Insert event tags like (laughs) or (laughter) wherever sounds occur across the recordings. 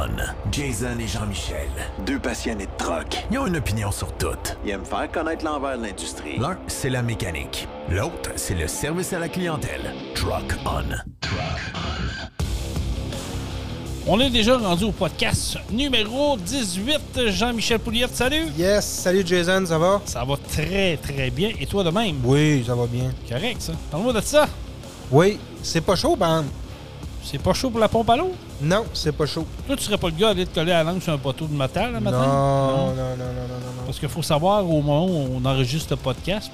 On. Jason et Jean-Michel. Deux passionnés de troc. Ils ont une opinion sur tout. Ils aiment faire connaître l'envers de l'industrie. L'un, c'est la mécanique. L'autre, c'est le service à la clientèle. Truck On. Truck On. On est déjà rendu au podcast numéro 18. Jean-Michel Pouliette, salut! Yes, salut Jason, ça va? Ça va très très bien. Et toi de même? Oui, ça va bien. Correct, ça. Parle-moi de ça. Oui, c'est pas chaud, ben. C'est pas chaud pour la pompe à l'eau? Non, c'est pas chaud. Toi, tu serais pas le gars à aller te coller la langue sur un poteau de métal le matin? Non, non, non, non, non, non. Parce qu'il faut savoir, au moment où on enregistre le podcast,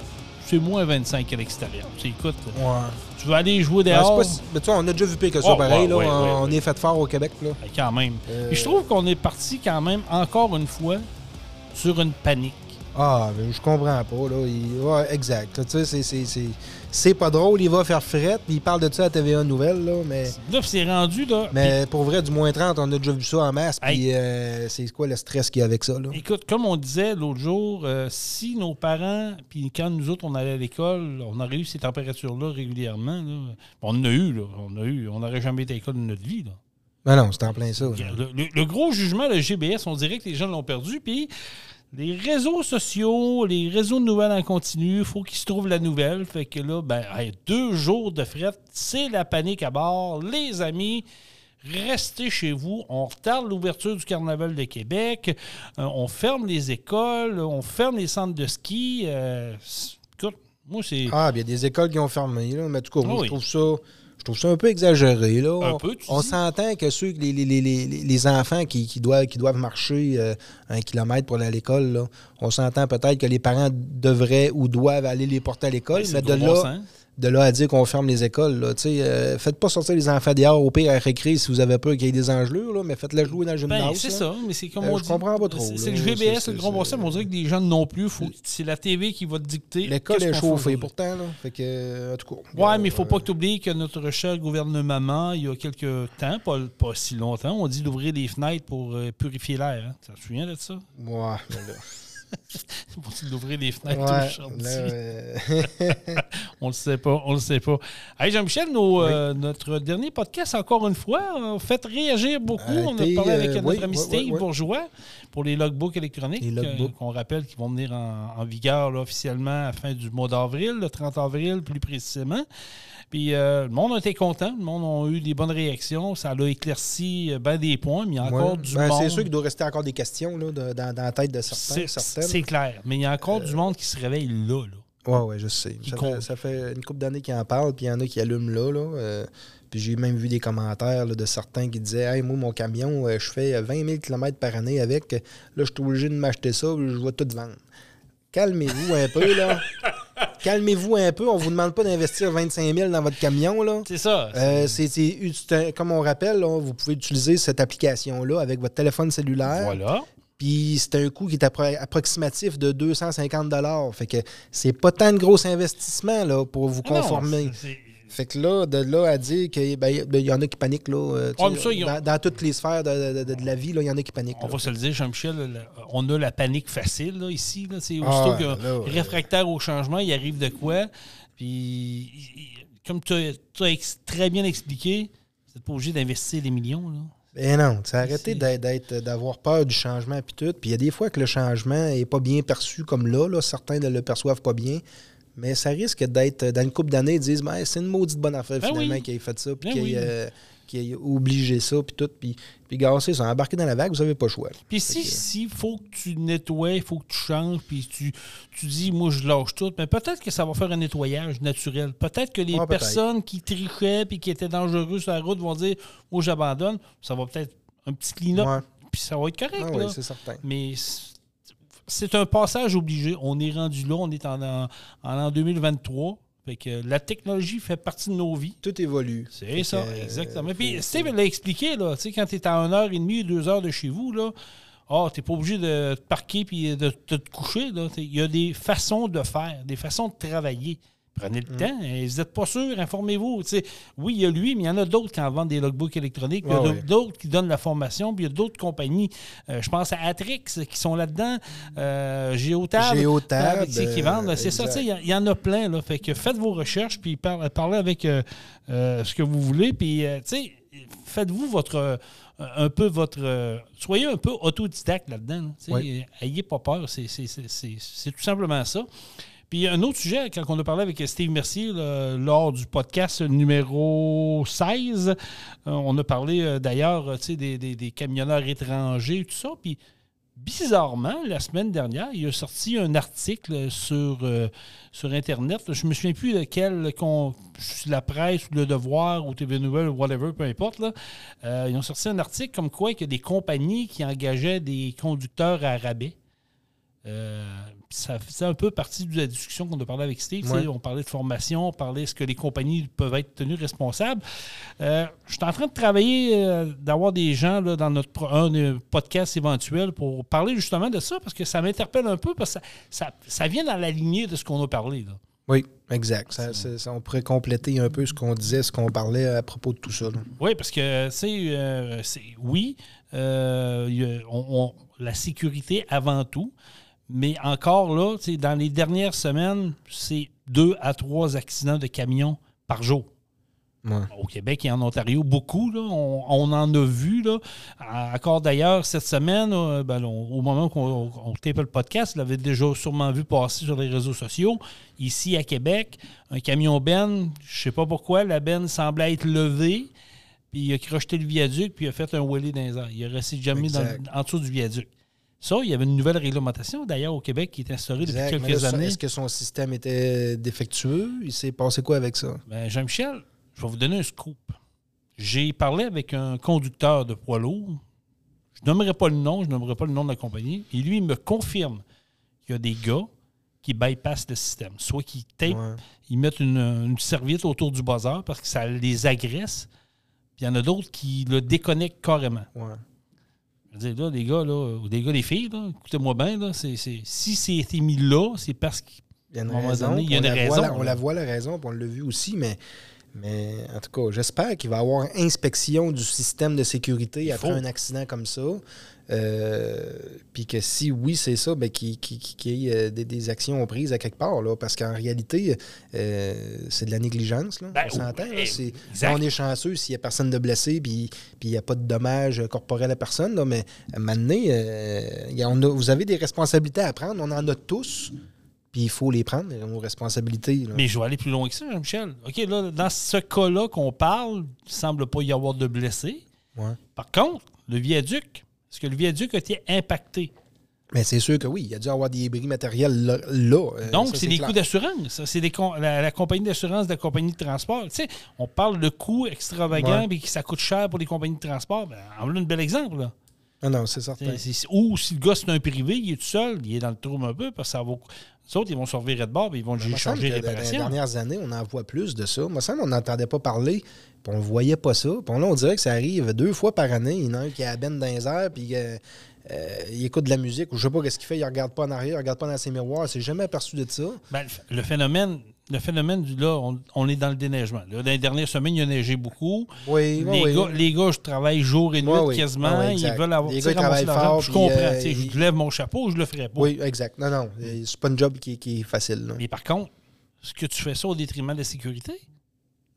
c'est moins 25 à l'extérieur. Tu sais, écoute, Ouais. tu veux aller jouer dehors? pas si- ben, tu vois, on a déjà vu pire que ça, Oh, pareil. ouais, là, ouais, on, ouais, ouais. est fait fort au Québec. Là. Quand même. Euh, Et je trouve qu'on est parti quand même, encore une fois, sur une panique. Ah, je comprends pas. Là. Il- ouais, exact. Tu sais, c'est- pas drôle. Il va faire fret, puis il parle de ça à TVA Nouvelle. Là, mais, Là, c'est rendu, là. mais pour vrai, du moins 30, on a déjà vu ça en masse. Puis Hey. euh, c'est quoi le stress qu'il y a avec ça? Là? Écoute, comme on disait l'autre jour, euh, si nos parents, puis quand nous autres, on allait à l'école, on aurait eu ces températures-là régulièrement, là, on en a eu, là. On a eu. On n'aurait jamais été à l'école de notre vie, là. Ben non, c'est en plein ça. là. Le, le- le gros jugement, le GBS, on dirait que les gens l'ont perdu. Puis les réseaux sociaux, les réseaux de nouvelles en continu, il faut qu'ils se trouvent la nouvelle. Fait que là, ben, hey, deux jours de fret, c'est la panique à bord. Les amis, restez chez vous. On retarde l'ouverture du Carnaval de Québec. Euh, on ferme les écoles. On ferme les centres de ski. Euh, écoute, moi, c'est. Ah, bien, il y a des écoles qui ont fermé, là. Mais en tout cas, moi, oui. je trouve ça. Je trouve ça un peu exagéré. Là. Un On- peu, tu On dis? s'entend que ceux, les, les, les, les, les enfants qui, qui, doivent, qui doivent marcher euh, un kilomètre pour aller à l'école, on s'entend peut-être que les parents devraient ou doivent aller les porter à l'école, Ben, mais de bon là, sens. De là à dire qu'on ferme les écoles, là, euh, faites pas sortir les enfants dehors au pire à récré si vous avez peur qu'il y ait des engelures, là, mais faites-les jouer dans le gymnase. Ben, c'est ça, mais c'est comme Euh, on je comprends pas trop, C'est le GBS, c'est- le grand bon sens, mais on dirait que les jeunes non plus. C'est la TV qui va te dicter. L'école est chauffée pourtant, là. Fait que, euh, en tout cas. Ouais, mais il faut euh, pas que tu oublies que notre cher gouvernement, il y a quelques temps, pas, pas si longtemps, on dit d'ouvrir les fenêtres pour purifier l'air. Hein. Tu te souviens de ça? Ouais, (laughs) On d'ouvrir les fenêtres Ouais, aujourd'hui. euh, (laughs) On le sait pas, on le sait pas. Hey Jean-Michel, euh, notre dernier podcast, encore une fois, a fait réagir beaucoup. On a parlé avec euh, notre oui, ami Steve oui. Bourgeois pour les logbooks électroniques, Les logbooks. euh, qu'on rappelle qui vont venir en, en vigueur là, officiellement à la fin du mois d'avril, le 30 avril plus précisément. Puis euh, le monde a été content, le monde a eu des bonnes réactions, ça l'a éclairci euh, ben des points, mais il y a encore ouais. du Ben, monde. C'est sûr qu'il doit rester encore des questions là, de- dans, dans la tête de certains. C'est clair, mais il y a encore du monde qui se réveille là. là. Ouais, ouais, je sais. Ça fait, ça fait une couple d'années qu'ils en parlent, puis il y en a qui allument là. là. Euh, puis j'ai même vu des commentaires là, de certains qui disaient Hey, moi, mon camion, euh, je fais 20 000 km par année avec. Là, je suis obligé de m'acheter ça, je vais tout vendre. Calmez-vous un peu, là. (laughs) Calmez-vous un peu. On vous demande pas d'investir 25 000 dans votre camion, là. C'est ça. Euh, c'est, c'est- c'est un- comme on rappelle, là, vous pouvez utiliser cette application-là avec votre téléphone cellulaire. voilà. Puis c'est un coût qui est appro- approximatif de 250 Fait que c'est pas tant de gros investissement là, pour vous Ah non, conformer. c'est- fait que là, de là à dire qu'il ben, ben, y en a qui paniquent, là, euh, tu sais, ça, ont- dans, toutes les sphères de, de- de- de la vie, là, il y en a qui paniquent. On là. va se le dire, Jean-Michel, on a la panique facile là, ici. Là, c'est Ah, aussitôt que là, ouais. réfractaire au changement, il arrive de quoi? Puis, comme tu as, tu très bien expliqué, vous n'êtes pas obligé d'investir des millions. Là. Ben non, c'est arrêter C'est- d'être- d'avoir peur du changement puis tout. Puis il y a des fois que le changement est pas bien perçu comme là, là. Certains ne le perçoivent pas bien. Mais ça risque d'être, dans une couple d'années, ils disent Ben, c'est une maudite bonne affaire Ben finalement oui. qui ait fait ça, puis Ben qui, ait, oui. euh, ait obligé ça, puis tout. Puis, puis gars, c'est ça, embarquer dans la vague, vous n'avez pas le choix. Puis si que- si faut que tu nettoies, il faut que tu changes, puis tu, tu dis, moi, je lâche tout, mais peut-être que ça va faire un nettoyage naturel. Peut-être que les personnes qui trichaient puis qui étaient dangereuses sur la route vont dire, moi, j'abandonne. Ça va peut-être un petit clean-up, puis ça va être correct. Ah là. oui, c'est certain. Mais c'est un passage obligé. On est rendu là, on est en, en, en l'an 2023. Fait que la technologie fait partie de nos vies. Tout évolue. C'est ça, que, euh, exactement. faut- Puis Steve l'a expliqué, là, tu sais, quand tu es à 1 heure et demie, 2 heures de chez vous, là, ah, tu n'es pas obligé de te parquer puis de, te coucher. Il y a des façons de faire, des façons de travailler. Prenez Mm. le temps. Et vous n'êtes pas sûr, informez-vous. Oui, il y a lui, mais il y en a d'autres qui en vendent des logbooks électroniques. Il y a Ouais, d'autres- ouais. qui donnent la formation. Puis il y a d'autres compagnies. Euh, je pense à Atrix qui sont là-dedans. Euh, Géotab. Géotab, euh, qui euh, vendent. C'est ça, tu sais, il y en a plein. Là, fait que faites vos recherches, puis par- parlez avec euh, euh, ce que vous voulez. Puis, euh, tu sais, faites-vous votre euh, un peu votre. euh, soyez un peu autodidacte là-dedans. là. Tu sais, Oui. Ayez pas peur. C'est tout simplement ça. Puis un autre sujet, quand on a parlé avec Steve Mercier lors du podcast numéro 16, euh, on a parlé euh, d'ailleurs des, des- camionneurs étrangers, tout ça. Puis bizarrement, la semaine dernière, il a sorti un article sur, euh, sur Internet. Je me souviens plus lequel, la presse ou le devoir ou TV Nouvelles ou whatever, peu importe. Ils ont sorti un article comme quoi il y a des compagnies qui engageaient des conducteurs à rabais. Ça faisait un peu partie de la discussion qu'on a parlé avec Steve. Ouais. On parlait de formation, on parlait est-ce que les compagnies peuvent être tenues responsables. Euh, je suis en train de travailler, euh, d'avoir des gens là, dans notre pro- un euh, podcast éventuel pour parler justement de ça, parce que ça m'interpelle un peu, parce que ça, ça, ça vient dans la lignée de ce qu'on a parlé. Là. Oui, exact. Ça, ça- ça- on pourrait compléter un peu ce qu'on disait, ce qu'on parlait à propos de tout ça. là. Oui, parce que, tu sais, euh, c'est- oui, euh, on- on- la sécurité avant tout, mais encore là, dans les dernières semaines, c'est deux à trois accidents de camions par jour. Ouais. Au Québec et en Ontario, beaucoup. Là, on, on en a vu. Là. Encore d'ailleurs, cette semaine, euh, ben, on- au moment qu'on on tapait le podcast, vous l'avez déjà sûrement vu passer sur les réseaux sociaux. Ici à Québec, un camion Ben, je sais pas pourquoi, la Ben semblait être levée, puis il a crocheté le viaduc, puis il a fait un wheelie dans les airs. Il est resté jamais dans- en dessous du viaduc. Ça, il y avait une nouvelle réglementation, d'ailleurs, au Québec, qui est instaurée Exact. depuis quelques là, années. Est-ce que son système était défectueux? Il s'est passé quoi avec ça? Ben, Jean-Michel, je vais vous donner un scoop. J'ai parlé avec un conducteur de poids lourd. Je nommerai pas le nom, je nommerai pas le nom de la compagnie. Et lui, il me confirme qu'il y a des gars qui bypassent le système. Soit qu'ils tapent, Ouais. ils mettent une, une serviette autour du buzzer parce que ça les agresse. Puis il y en a d'autres qui le déconnectent carrément. Ouais. Je veux dire, là, les gars, là, ou les gars, les filles, là, écoutez-moi bien, là, c'est, c'est- si c'est été mis là, c'est parce que Il y a une raison. donné, il y a on une la raison, Voit, la- on là. la voit, la raison, puis on l'a vu aussi, mais, mais en tout cas, j'espère qu'il va y avoir inspection du système de sécurité après un accident comme ça. Euh, puis que si oui, c'est ça, ben, qu'il y ait euh, des, des actions prises à quelque part. Là, parce qu'en réalité, euh, c'est de la négligence. Là, Ben, on s'entend. oui, on est chanceux s'il n'y a personne de blessé puis il n'y a pas de dommages corporels à personne. Là, mais à un moment donné, euh, il y a- on a- vous avez des responsabilités à prendre. On en a tous. Puis il faut les prendre, nos responsabilités. là. Mais je vais aller plus loin que ça, Jean-Michel. OK, là, dans ce cas-là qu'on parle, il ne semble pas y avoir de blessés. Ouais. Par contre, le viaduc, est-ce que le viaduc a été impacté? Mais c'est sûr que oui, il y a dû avoir des bris matériels là. là, euh, Donc, ça, c'est des clair. coûts d'assurance. Ça, C'est la, la compagnie d'assurance de la compagnie de transport. Tu sais, on parle de coûts extravagants Ouais. et que ça coûte cher pour les compagnies de transport. Ben, en voilà un bel exemple. Là. Non, non, c'est certain. Ou si le gars, c'est un privé, il est tout seul, il est dans le trou un peu, parce que ça va. Les autres, ils vont se revirer de bord et ils vont semble changer les dans les dernières années, on en voit plus de ça. Me semble qu'on n'entendait pas parler, puis on ne voyait pas ça. Puis là, on dirait que ça arrive deux fois par année. Il y en a un qui a la benne dans les airs, puis euh, euh, il écoute de la musique, ou je sais pas qu'est-ce qu'il fait, il regarde pas en arrière, il regarde pas dans ses miroirs. Il s'est jamais aperçu de ça. Ben, le ph- le phénomène, le phénomène du là, on, on est dans le déneigement. Là, dans les dernières semaines, il a neigé beaucoup. Oui, oui, les, oui. gars, les gars, je travaille jour et nuit quasiment. Ouais, ils veulent avoir Les gars, ils travaillent fort, Je comprends. euh, Je lève mon chapeau, je le ferais pas. Oui, exact. Non, non, c'est pas un job qui, qui est facile. là. Mais par contre, est-ce que tu fais ça au détriment de la sécurité?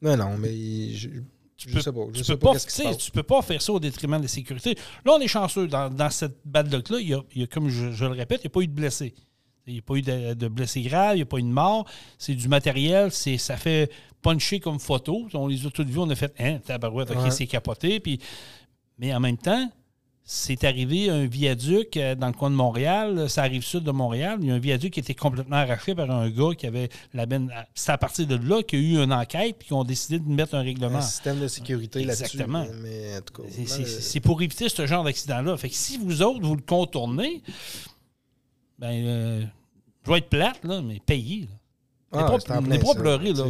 Non, non, mais je, Tu peux, sais pas. Je tu sais peux pas pas, qu'est-ce qui se tu sais, passe. tu peux pas faire ça au détriment de la sécurité. Là, on est chanceux. Dans, dans cette bad luck-là, il y a, il y a, comme je, je le répète, il n'y a pas eu de blessés. Il n'y a pas eu de, de blessés graves, il n'y a pas eu de mort. C'est du matériel, c'est, ça fait puncher comme photo. On les a toutes vues, on a fait Hein, tabarouette, ok, Ouais. c'est capoté. Puis, mais en même temps, c'est arrivé un viaduc euh, dans le coin de Montréal, ça arrive sud de Montréal. Il y a un viaduc qui était complètement arraché par un gars qui avait la benne. C'est à partir de là qu'il y a eu une enquête puis qu'ils ont décidé de mettre un règlement. Un système de sécurité là-dessus. Exactement. Mais en tout cas, C'est- pour éviter ce genre d'accident-là. Fait que si vous autres, vous le contournez, ben, euh, je vais être plate, là, mais payez. là. Ah, N'est pas- pleurer, là.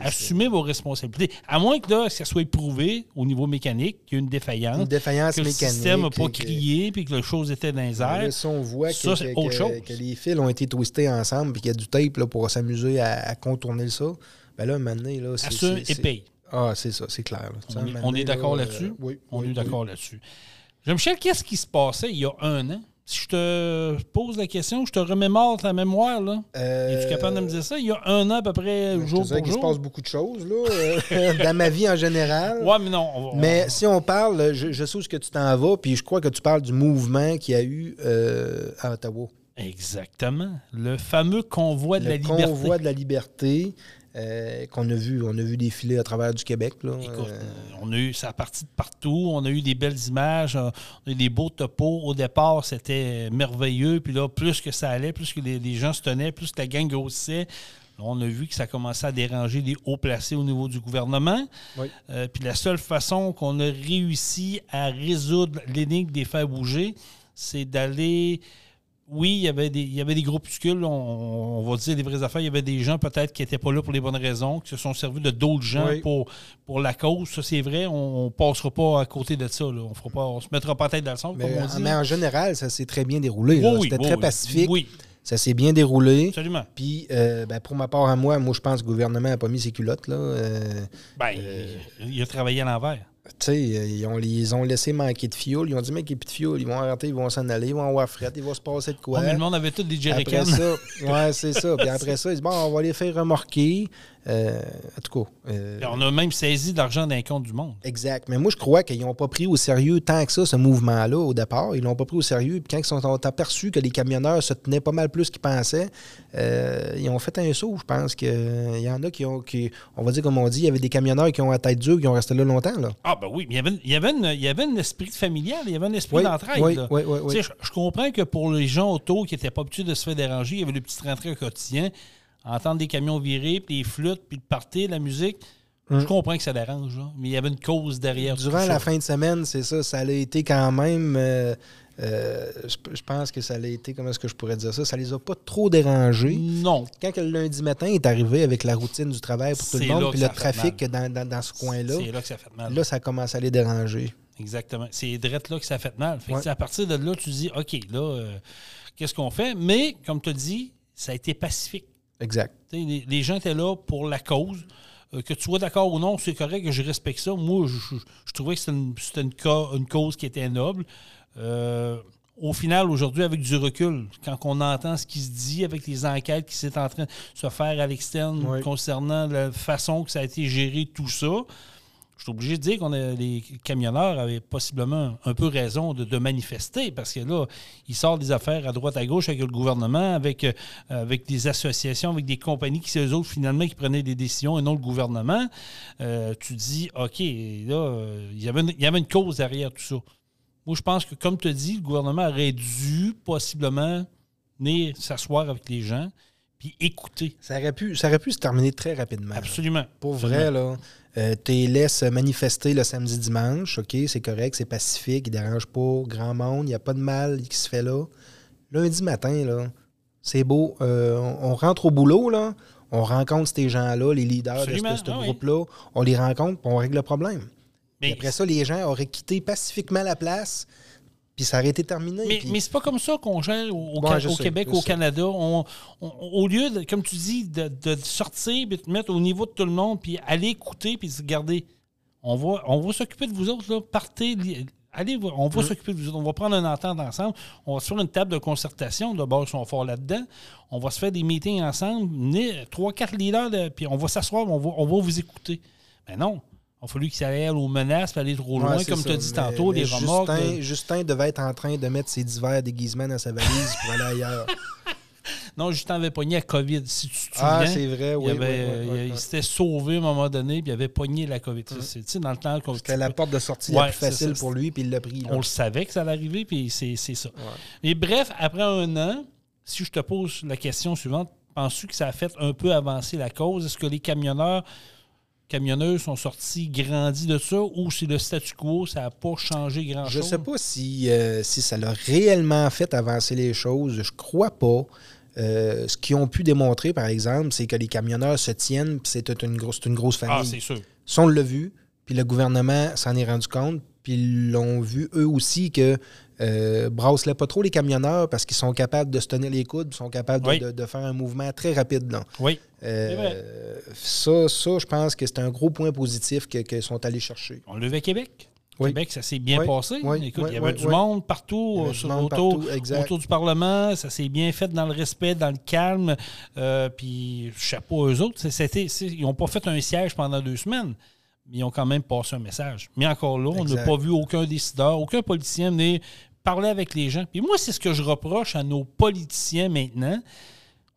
Assumez vos responsabilités. À moins que là, ça soit prouvé au niveau mécanique qu'il y a une défaillance, Une défaillance que le mécanique. système n'a pas crié puis que la chose était dans les Là, airs. si on voit Ça, c'est que- autre que- chose. que les fils ont été twistés ensemble et qu'il y a du tape là, pour s'amuser à, à contourner ça, ben là, maintenant, là, c'est... Assume et paye. Ah, c'est ça, c'est clair. là. On est, d'accord là, là-dessus? euh, oui. On oui, est oui. d'accord là-dessus. Jean-Michel, qu'est-ce qui se passait il y a un an? Si je te pose la question, je te remémore ta mémoire, là. Euh, Es-tu capable de me dire ça? Il y a un an à peu près, je jour pour qu'il se jour. passe beaucoup de choses là, euh, (laughs) dans ma vie en général. Ouais, mais non. on va- on Mais si on parle, je, je sais où est-ce que tu t'en vas, puis je crois que tu parles du mouvement qu'il y a eu euh, à Ottawa. Exactement. Le fameux convoi de le la liberté. convoi de la liberté euh, qu'on a vu, on a vu défiler à travers du Québec. Là, Écoute, Euh, on a eu, ça a parti de partout. On a eu des belles images. On a eu des beaux topos. Au départ, c'était merveilleux. Puis là, plus que ça allait, plus que les, les gens se tenaient, plus que la gang grossissait, on a vu que ça commençait à déranger les hauts placés au niveau du gouvernement. Oui. Euh, puis la seule façon qu'on a réussi à résoudre l'énigme des faire bouger, c'est d'aller. Oui, il y avait des, il y avait des groupuscules, on, on va dire des vraies affaires. Il y avait des gens peut-être qui n'étaient pas là pour les bonnes raisons, qui se sont servis de d'autres gens Oui. pour, pour la cause. Ça, c'est vrai. On ne passera pas à côté de ça. Là. On fera pas, on se mettra pas tête dans le son, mais, comme on dit. mais en général, ça s'est très bien déroulé. Oui, C'était oui, très pacifique. Oui, Ça s'est bien déroulé. absolument. Puis, euh, ben, pour ma part à moi, moi, je pense que le gouvernement n'a pas mis ses culottes. Là. Euh, Ben, il a travaillé à l'envers. Tu sais, euh, ils ont, ils ont laissé manquer de fioul. Ils ont dit, mec, il n'y a plus de fioul. Ils vont arrêter, ils vont s'en aller, ils vont avoir fret, il va se passer de quoi. Ouais, mais le monde avait tous des jerrycans. Après ça, ouais, c'est ça. Puis après ça, ils disent, bon, on va les faire remorquer. Euh, en tout cas. euh, On a même saisi de l'argent d'un compte du monde. Exact. Mais moi, je crois qu'ils n'ont pas pris au sérieux tant que ça, ce mouvement-là, au départ. Ils l'ont pas pris au sérieux. Puis quand ils sont aperçus que les camionneurs se tenaient pas mal plus qu'ils pensaient, euh, ils ont fait un saut. Je pense qu'il y en a qui ont, qui, on va dire comme on dit, il y avait des camionneurs qui ont la tête dure, qui ont resté là longtemps. Là. Ah, ben oui, mais il y avait, il y avait, une- il y avait un esprit familial, il y avait un esprit Oui, d'entraide. oui, oui, oui, oui. Tu sais, Je, je comprends que pour les gens autour qui n'étaient pas habitués de se faire déranger, il y avait le petit rentrée au quotidien, entendre des camions virer, puis les flûtes, puis le party, la musique. Je comprends que ça dérange, là, mais il y avait une cause derrière. tout Hum. Durant ça. la fin de semaine, c'est ça, ça a été quand même. euh, euh, je, je pense que ça a été, comment est-ce que je pourrais dire ça? Ça les a pas trop dérangés. Non. Quand le lundi matin est arrivé avec la routine du travail pour tout le monde, puis le trafic dans, dans- dans ce coin-là, C'est là que ça fait mal. là, ça commence à les déranger. Exactement. C'est direct là que ça fait mal. Fait Ouais. à partir de là, tu dis, OK, là, euh, qu'est-ce qu'on fait? Mais, comme tu as dit, ça a été pacifique. Exact. Les, les gens étaient là pour la cause. Euh, que tu sois d'accord ou non, c'est correct, je respecte ça. Moi, je, je- je trouvais que c'était une, c'était une ca- une cause qui était noble. Euh, au final, aujourd'hui, avec du recul, quand on entend ce qui se dit avec les enquêtes qui sont en train de se faire à l'externe Oui. concernant la façon que ça a été géré, tout ça, je suis obligé de dire qu'on a les camionneurs avaient possiblement un peu raison de, de manifester parce que là, ils sortent des affaires à droite à gauche avec le gouvernement, avec, euh, avec des associations, avec des compagnies qui, c'est eux autres, finalement, qui prenaient des décisions et non le gouvernement. Euh, tu dis, OK, là, euh, il y avait une- il y avait une cause derrière tout ça. Moi, je pense que, comme tu dis, le gouvernement aurait dû possiblement venir s'asseoir avec les gens puis écouter. Ça aurait, pu, ça aurait pu se terminer très rapidement. Absolument. Pour vrai, là, euh, tu les laisses manifester le samedi dimanche, OK, c'est correct, c'est pacifique, ils ne dérangent pas grand monde, il n'y a pas de mal qui se fait là. Lundi matin, là, c'est beau, euh, on, on rentre au boulot, là, on rencontre ces gens-là, les leaders Absolument, de ce, ce ah oui. groupe-là, on les rencontre, on règle le problème. Mais après ça, les gens auraient quitté pacifiquement la place, puis ça aurait été terminé. Mais, puis- mais c'est pas comme ça qu'on gère au, au sais, Québec, au sais. Canada. On- on- au lieu, de, comme tu dis, de, de sortir et de te mettre au niveau de tout le monde, puis aller écouter, puis se garder. On va, on va s'occuper de vous autres, là. Partez. Allez, on Mm. va s'occuper de vous autres. On va prendre une entente ensemble. On va se faire une table de concertation. D'abord, ils sont forts là-dedans. On va se faire des meetings ensemble. Venez, Trois, quatre leaders, de- puis on va s'asseoir, on va, on va vous écouter. Mais non. Il a fallu qu'ils aillent aux menaces, puis aller trop loin, Ouais, comme tu as dit Mais- tantôt, mais les remorques. Justin. Justin devait être en train de mettre ses divers déguisements dans sa valise pour aller ailleurs. (laughs) Non, Justin avait pogné la COVID, si tu te Ah, souviens. c'est vrai, oui. il, avait, oui, oui, oui, il- s'était sauvé à un moment donné, puis il avait pogné la COVID. C'est- sais, dans le temps C'était la porte de sortie Ouais, la plus facile ça. pour lui, puis il l'a pris. là. on le savait que ça allait arriver, puis c'est c'est ça. Mais bref, après un an, si je te pose la question suivante, penses-tu que ça a fait un peu avancer la cause? Est-ce que les camionneurs, camionneuses sont sortis grandis de ça, ou si le statu quo, ça n'a pas changé grand-chose? Je ne sais pas si, euh, si ça l'a réellement fait avancer les choses. Je crois pas. Euh, ce qu'ils ont pu démontrer, par exemple, c'est que les camionneurs se tiennent, puis c'est une grosse, c'est une grosse famille. Ah, c'est sûr. Ça, on l'a vu, puis le gouvernement s'en est rendu compte, puis ils l'ont vu eux aussi que euh, pas trop les camionneurs parce qu'ils sont capables de se tenir les coudes, puis sont capables de, Oui. de- de faire un mouvement très rapide. Là. Oui. Euh, ça, ça, je pense que c'est un gros point positif que- qu'ils sont allés chercher. On le veut à Québec. Québec, ça s'est bien Oui. passé. Écoute, il y avait du monde partout, sur- monde autour, partout, autour du Parlement. Ça s'est bien fait dans le respect, dans le calme. Euh, puis, chapeau à eux autres. C'est- ils n'ont pas fait un siège pendant deux semaines, mais ils ont quand même passé un message. Mais encore là, on n'a pas vu aucun décideur, aucun politicien venir parler avec les gens. Puis moi, c'est ce que je reproche à nos politiciens maintenant.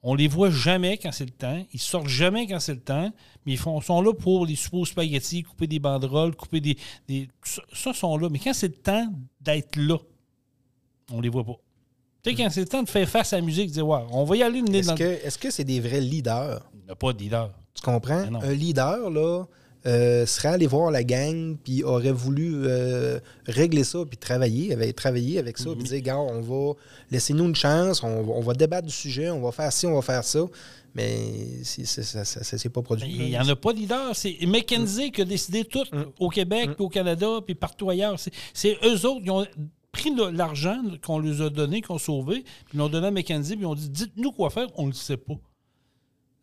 On les voit jamais quand c'est le temps. Ils sortent jamais quand c'est le temps. Mais ils font, sont là pour les aux spaghettis, couper des banderoles, couper des. des ça, sont là. Mais quand c'est le temps d'être là, on les voit pas. Tu sais, quand c'est le temps de faire face à la musique, de dire, ouais, on va y aller le nez Est-ce dans que est-ce que c'est des vrais leaders? le. Il n'y a pas de leader. Tu comprends? Un leader, là, euh, serait allé voir la gang, puis aurait voulu euh, régler ça, puis travailler, avait travaillé avec ça, puis dire, gars, on va, laissez-nous une chance, on, va- on va débattre du sujet, on va faire ci, on va faire ça. Mais ça ne s'est pas produit. Il n'y en a pas de leader. C'est McKenzie qui a décidé tout au Québec, puis au Canada, puis partout ailleurs. C'est- eux autres qui ont pris l'argent qu'on leur a donné, qu'on a sauvé, puis ils l'ont donné à McKenzie, puis ils ont dit dites-nous quoi faire, on ne le sait pas.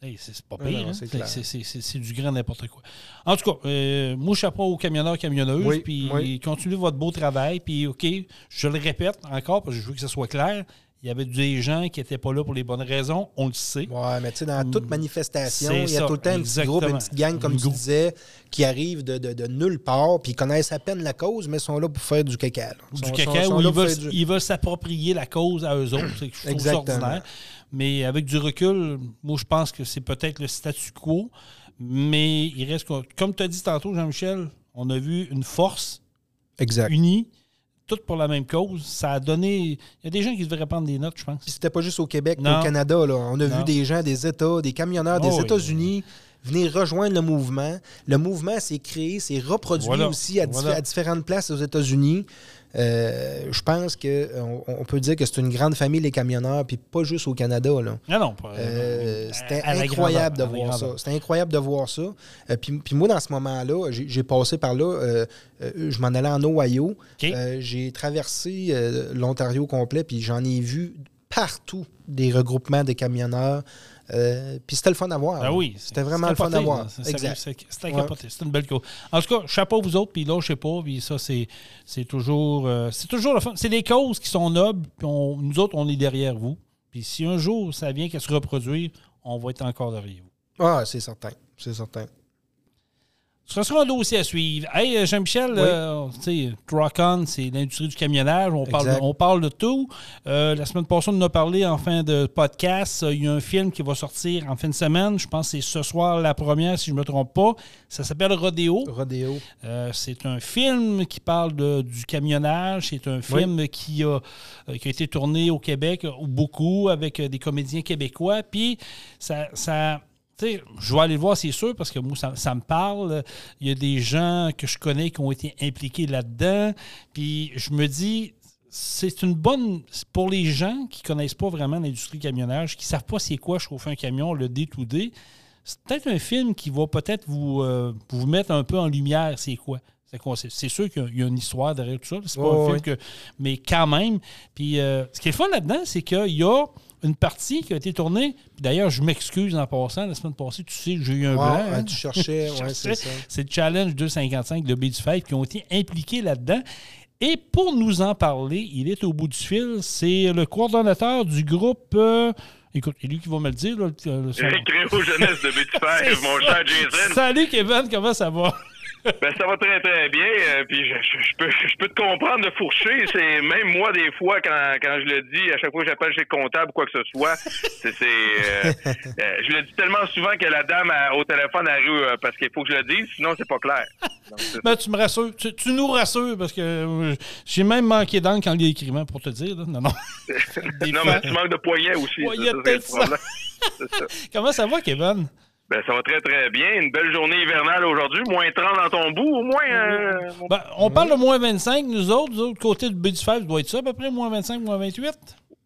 Hey, c'est pas pire, hein? c'est du grand n'importe quoi. En tout cas, euh, moi, chapeau aux camionneurs, camionneuses, Oui, puis oui. continuez votre beau travail, puis OK, je le répète encore, parce que je veux que ce soit clair, il y avait des gens qui n'étaient pas là pour les bonnes raisons, on le sait. Ouais, mais tu sais, dans toute manifestation, C'est il y a ça, tout le temps un petit groupe, une petite gang, comme tu groupe. disais, qui arrive de, de- de nulle part, puis ils connaissent à peine la cause, mais sont là pour faire du caca. là. du Sont- caca sont- où ils veulent, s'approprier la cause à eux autres. C'est je trouve ordinaire. Mais avec du recul, moi, je pense que c'est peut-être le statu quo. Mais il reste, comme tu as dit tantôt, Jean-Michel, on a vu une force Exact. unie, toute pour la même cause. Ça a donné. Il y a des gens qui devraient prendre des notes, je pense. Puis c'était pas juste au Québec, mais au Canada. Là. On a Non. vu des gens des États, des camionneurs des Oh, oui. États-Unis venir rejoindre le mouvement. Le mouvement s'est créé, s'est reproduit Voilà. aussi à, dif- Voilà. à différentes places aux États-Unis. Euh, je pense qu'on on peut dire que c'est une grande famille, les camionneurs, puis pas juste au Canada. Là. Non, non. pas- Euh, C'était incroyable de voir ça. C'était incroyable de voir ça. Euh, puis, moi, dans ce moment-là, j'ai j'ai passé par là. euh, euh, je m'en allais en Ohio. Euh, j'ai traversé euh, l'Ontario complet, puis j'en ai vu partout des regroupements de camionneurs. Euh, puis c'était le fun à voir. Ah oui. C'était vraiment le fun à voir. Exact. C'était capoté. C'est une belle cause. En tout cas, chapeau vous autres, puis là, je sais pas, puis ça, c'est toujours, euh, c'est toujours le fun. C'est des causes qui sont nobles, puis nous autres, on est derrière vous. Puis si un jour ça vient qu'à se reproduire, on va être encore derrière vous. Ah, c'est certain. C'est certain. Ce sera un dossier à suivre. Hey, euh, Jean-Michel, Oui. euh, tu sais, Truck-On, c'est l'industrie du camionnage. On parle, Exact. on parle de tout. Euh, la semaine passée, on en a parlé en fin de podcast. Il y a un film qui va sortir en fin de semaine. Je pense que c'est ce soir la première, si je ne me trompe pas. Ça s'appelle. Rodéo. Euh, c'est un film qui parle de- du camionnage. C'est un film qui, a, qui a été tourné au Québec, beaucoup, avec des comédiens québécois. Puis, ça. ça tu sais, je vais aller le voir, c'est sûr, parce que moi, ça, ça me parle. Il y a des gens que je connais qui ont été impliqués là-dedans. Puis, je me dis, c'est une bonne. Pour les gens qui ne connaissent pas vraiment l'industrie camionnage, qui ne savent pas c'est quoi chauffer un camion, le D2D, c'est peut-être un film qui va peut-être vous, euh, vous mettre un peu en lumière c'est quoi. C'est quoi, c'est- C'est sûr qu'il y a- une histoire derrière tout ça. C'est pas un film que. Mais quand même. Puis euh, ce qui est fun là-dedans, c'est qu'il y a une partie qui a été tournée. Puis d'ailleurs, je m'excuse en passant. La semaine passée, tu sais, j'ai eu un blanc. hein. tu cherchais, (laughs) ouais, c'est ça. C'est le Challenge 255 de B du qui ont été impliqués là-dedans. Et pour nous en parler, il est au bout du fil. C'est le coordonnateur du groupe. euh, écoute, c'est lui qui va me le dire. Là, le- le- son- Récréo jeunesse de (laughs) mon cher Jason. Salut Kevin, comment ça va? Ben, ça va très très bien. euh, puis je, je- je peux, je peux te comprendre de fourcher. C'est même moi des fois quand, quand je le dis, à chaque fois que j'appelle chez le comptable ou quoi que ce soit, c'est, c'est, euh, euh, je le dis tellement souvent que la dame a- au téléphone arrive euh, parce qu'il faut que je le dise, sinon c'est pas clair. Donc, c'est Ben, tu me rassures. Tu, tu nous rassures parce que j'ai même manqué d'encre en l'écrivant pour te dire. là. Non, non. (laughs) Non, fois- mais tu manques de poignet aussi. Ouais, ça, il c'est. C'est ça. (laughs) Comment ça va, Kevin? Ben, ça va très très bien. Une belle journée hivernale aujourd'hui. Moins 30 dans ton bout, au moins. euh, Ben, on parle de moins 25, nous autres. De l'autre côté du B du Five, ça doit être ça, à peu près, moins 25, moins 28.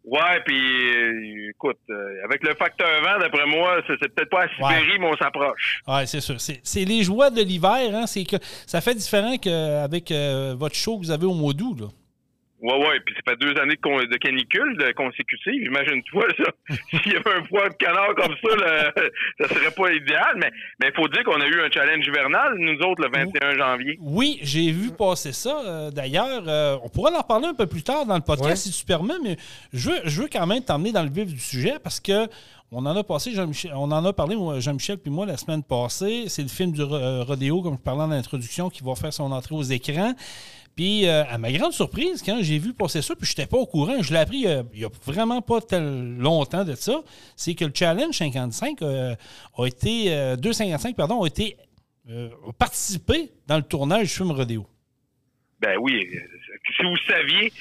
Ouais, puis euh, écoute, euh, avec le facteur vent, d'après moi, c'est, c'est peut-être pas à Sibérie, mais on s'approche. Oui, c'est sûr. C'est, c'est les joies de l'hiver. Hein? C'est que ça fait différent qu'avec votre show que vous avez au mois d'août. Là. Ouais, ouais, puis ça fait deux années de, canicule de consécutives. Imagine-toi, ça. (laughs) S'il y avait un poids de canard comme ça, là, (laughs) ça serait pas idéal. Mais il faut dire qu'on a eu un challenge hivernal, nous autres, le 21 janvier. Oui, j'ai vu passer ça. euh, D'ailleurs, euh, on pourra en reparler un peu plus tard dans le podcast, Ouais. si tu permets, mais je veux, je veux quand même t'emmener dans le vif du sujet parce que on en a passé, Jean-Michel- on en a parlé, moi, Jean-Michel puis moi, la semaine passée. C'est le film du euh, rodéo, comme je parlais en introduction, qui va faire son entrée aux écrans. Puis, euh, à ma grande surprise, quand j'ai vu passer ça, puis je n'étais pas au courant, je l'ai appris euh, il n'y a vraiment pas tel longtemps de ça, c'est que le Challenge 55 euh, a été, euh, 255, pardon, a été participé dans le tournage du film Rodéo. Ben oui. Si vous saviez,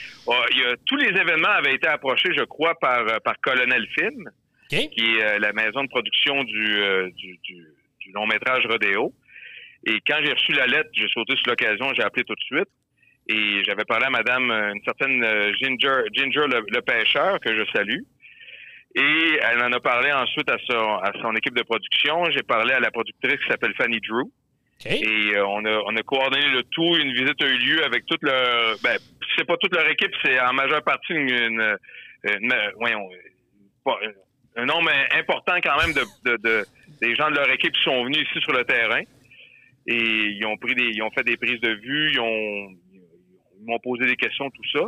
il y a- tous les événements avaient été approchés, je crois, par, par Colonel Film, qui est la maison de production du, du, du- du long-métrage Rodéo. Et quand j'ai reçu la lettre, j'ai sauté sur l'occasion, j'ai appelé tout de suite. Et j'avais parlé à madame, euh, une certaine euh, Ginger, Ginger le, le pêcheur, que je salue. Et elle en a parlé ensuite à son, à son équipe de production. J'ai parlé à la productrice qui s'appelle Fanny Drew. Et euh, on, a, on a coordonné le tout. Une visite a eu lieu avec toute leur... Ben, c'est pas toute leur équipe, c'est en majeure partie une... une- une- voyons, pas- un nombre important quand même de, de, de- des gens de leur équipe qui sont venus ici sur le terrain. Et ils ont pris des, ils ont fait des prises de vue, ils ont, m'ont posé des questions, tout ça.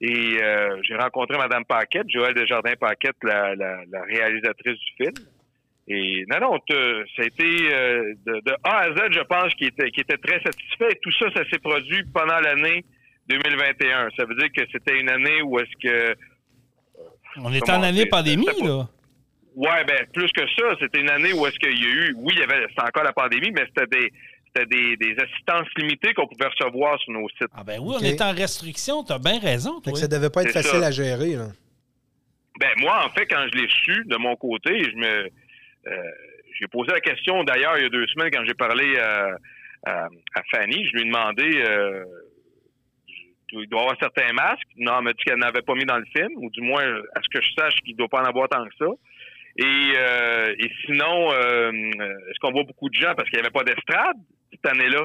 Et euh, j'ai rencontré Mme Paquette, Joël Desjardins-Paquette, la, la, la réalisatrice du film. Et non, non, ça a été euh, de, de A à Z, je pense, qui était, qui était très satisfait. Et tout ça, ça s'est produit pendant l'année 2021. Ça veut dire que c'était une année où est-ce que On est en année pandémie, pas- là. Ouais, ben plus que ça, c'était une année où est-ce qu'il y a eu, oui, il y avait, c'était encore la pandémie, mais c'était des, c'était des, des assistances limitées qu'on pouvait recevoir sur nos sites. Ah ben oui, on est en restriction, t'as bien raison, Fait toi. que ça devait pas être facile ça. à gérer. Là. Ben moi, en fait, quand je l'ai su de mon côté, je me, euh, j'ai posé la question. D'ailleurs, il y a deux semaines, quand j'ai parlé à, à, à Fanny, je lui ai demandé, euh, il doit y avoir certains masques. Non, elle m'a dit qu'elle n'avait pas mis dans le film, ou du moins, à ce que je sache, qu'il ne doit pas en avoir tant que ça. Et, euh, et sinon, euh, est-ce qu'on voit beaucoup de gens parce qu'il n'y avait pas d'estrade? Cette année-là?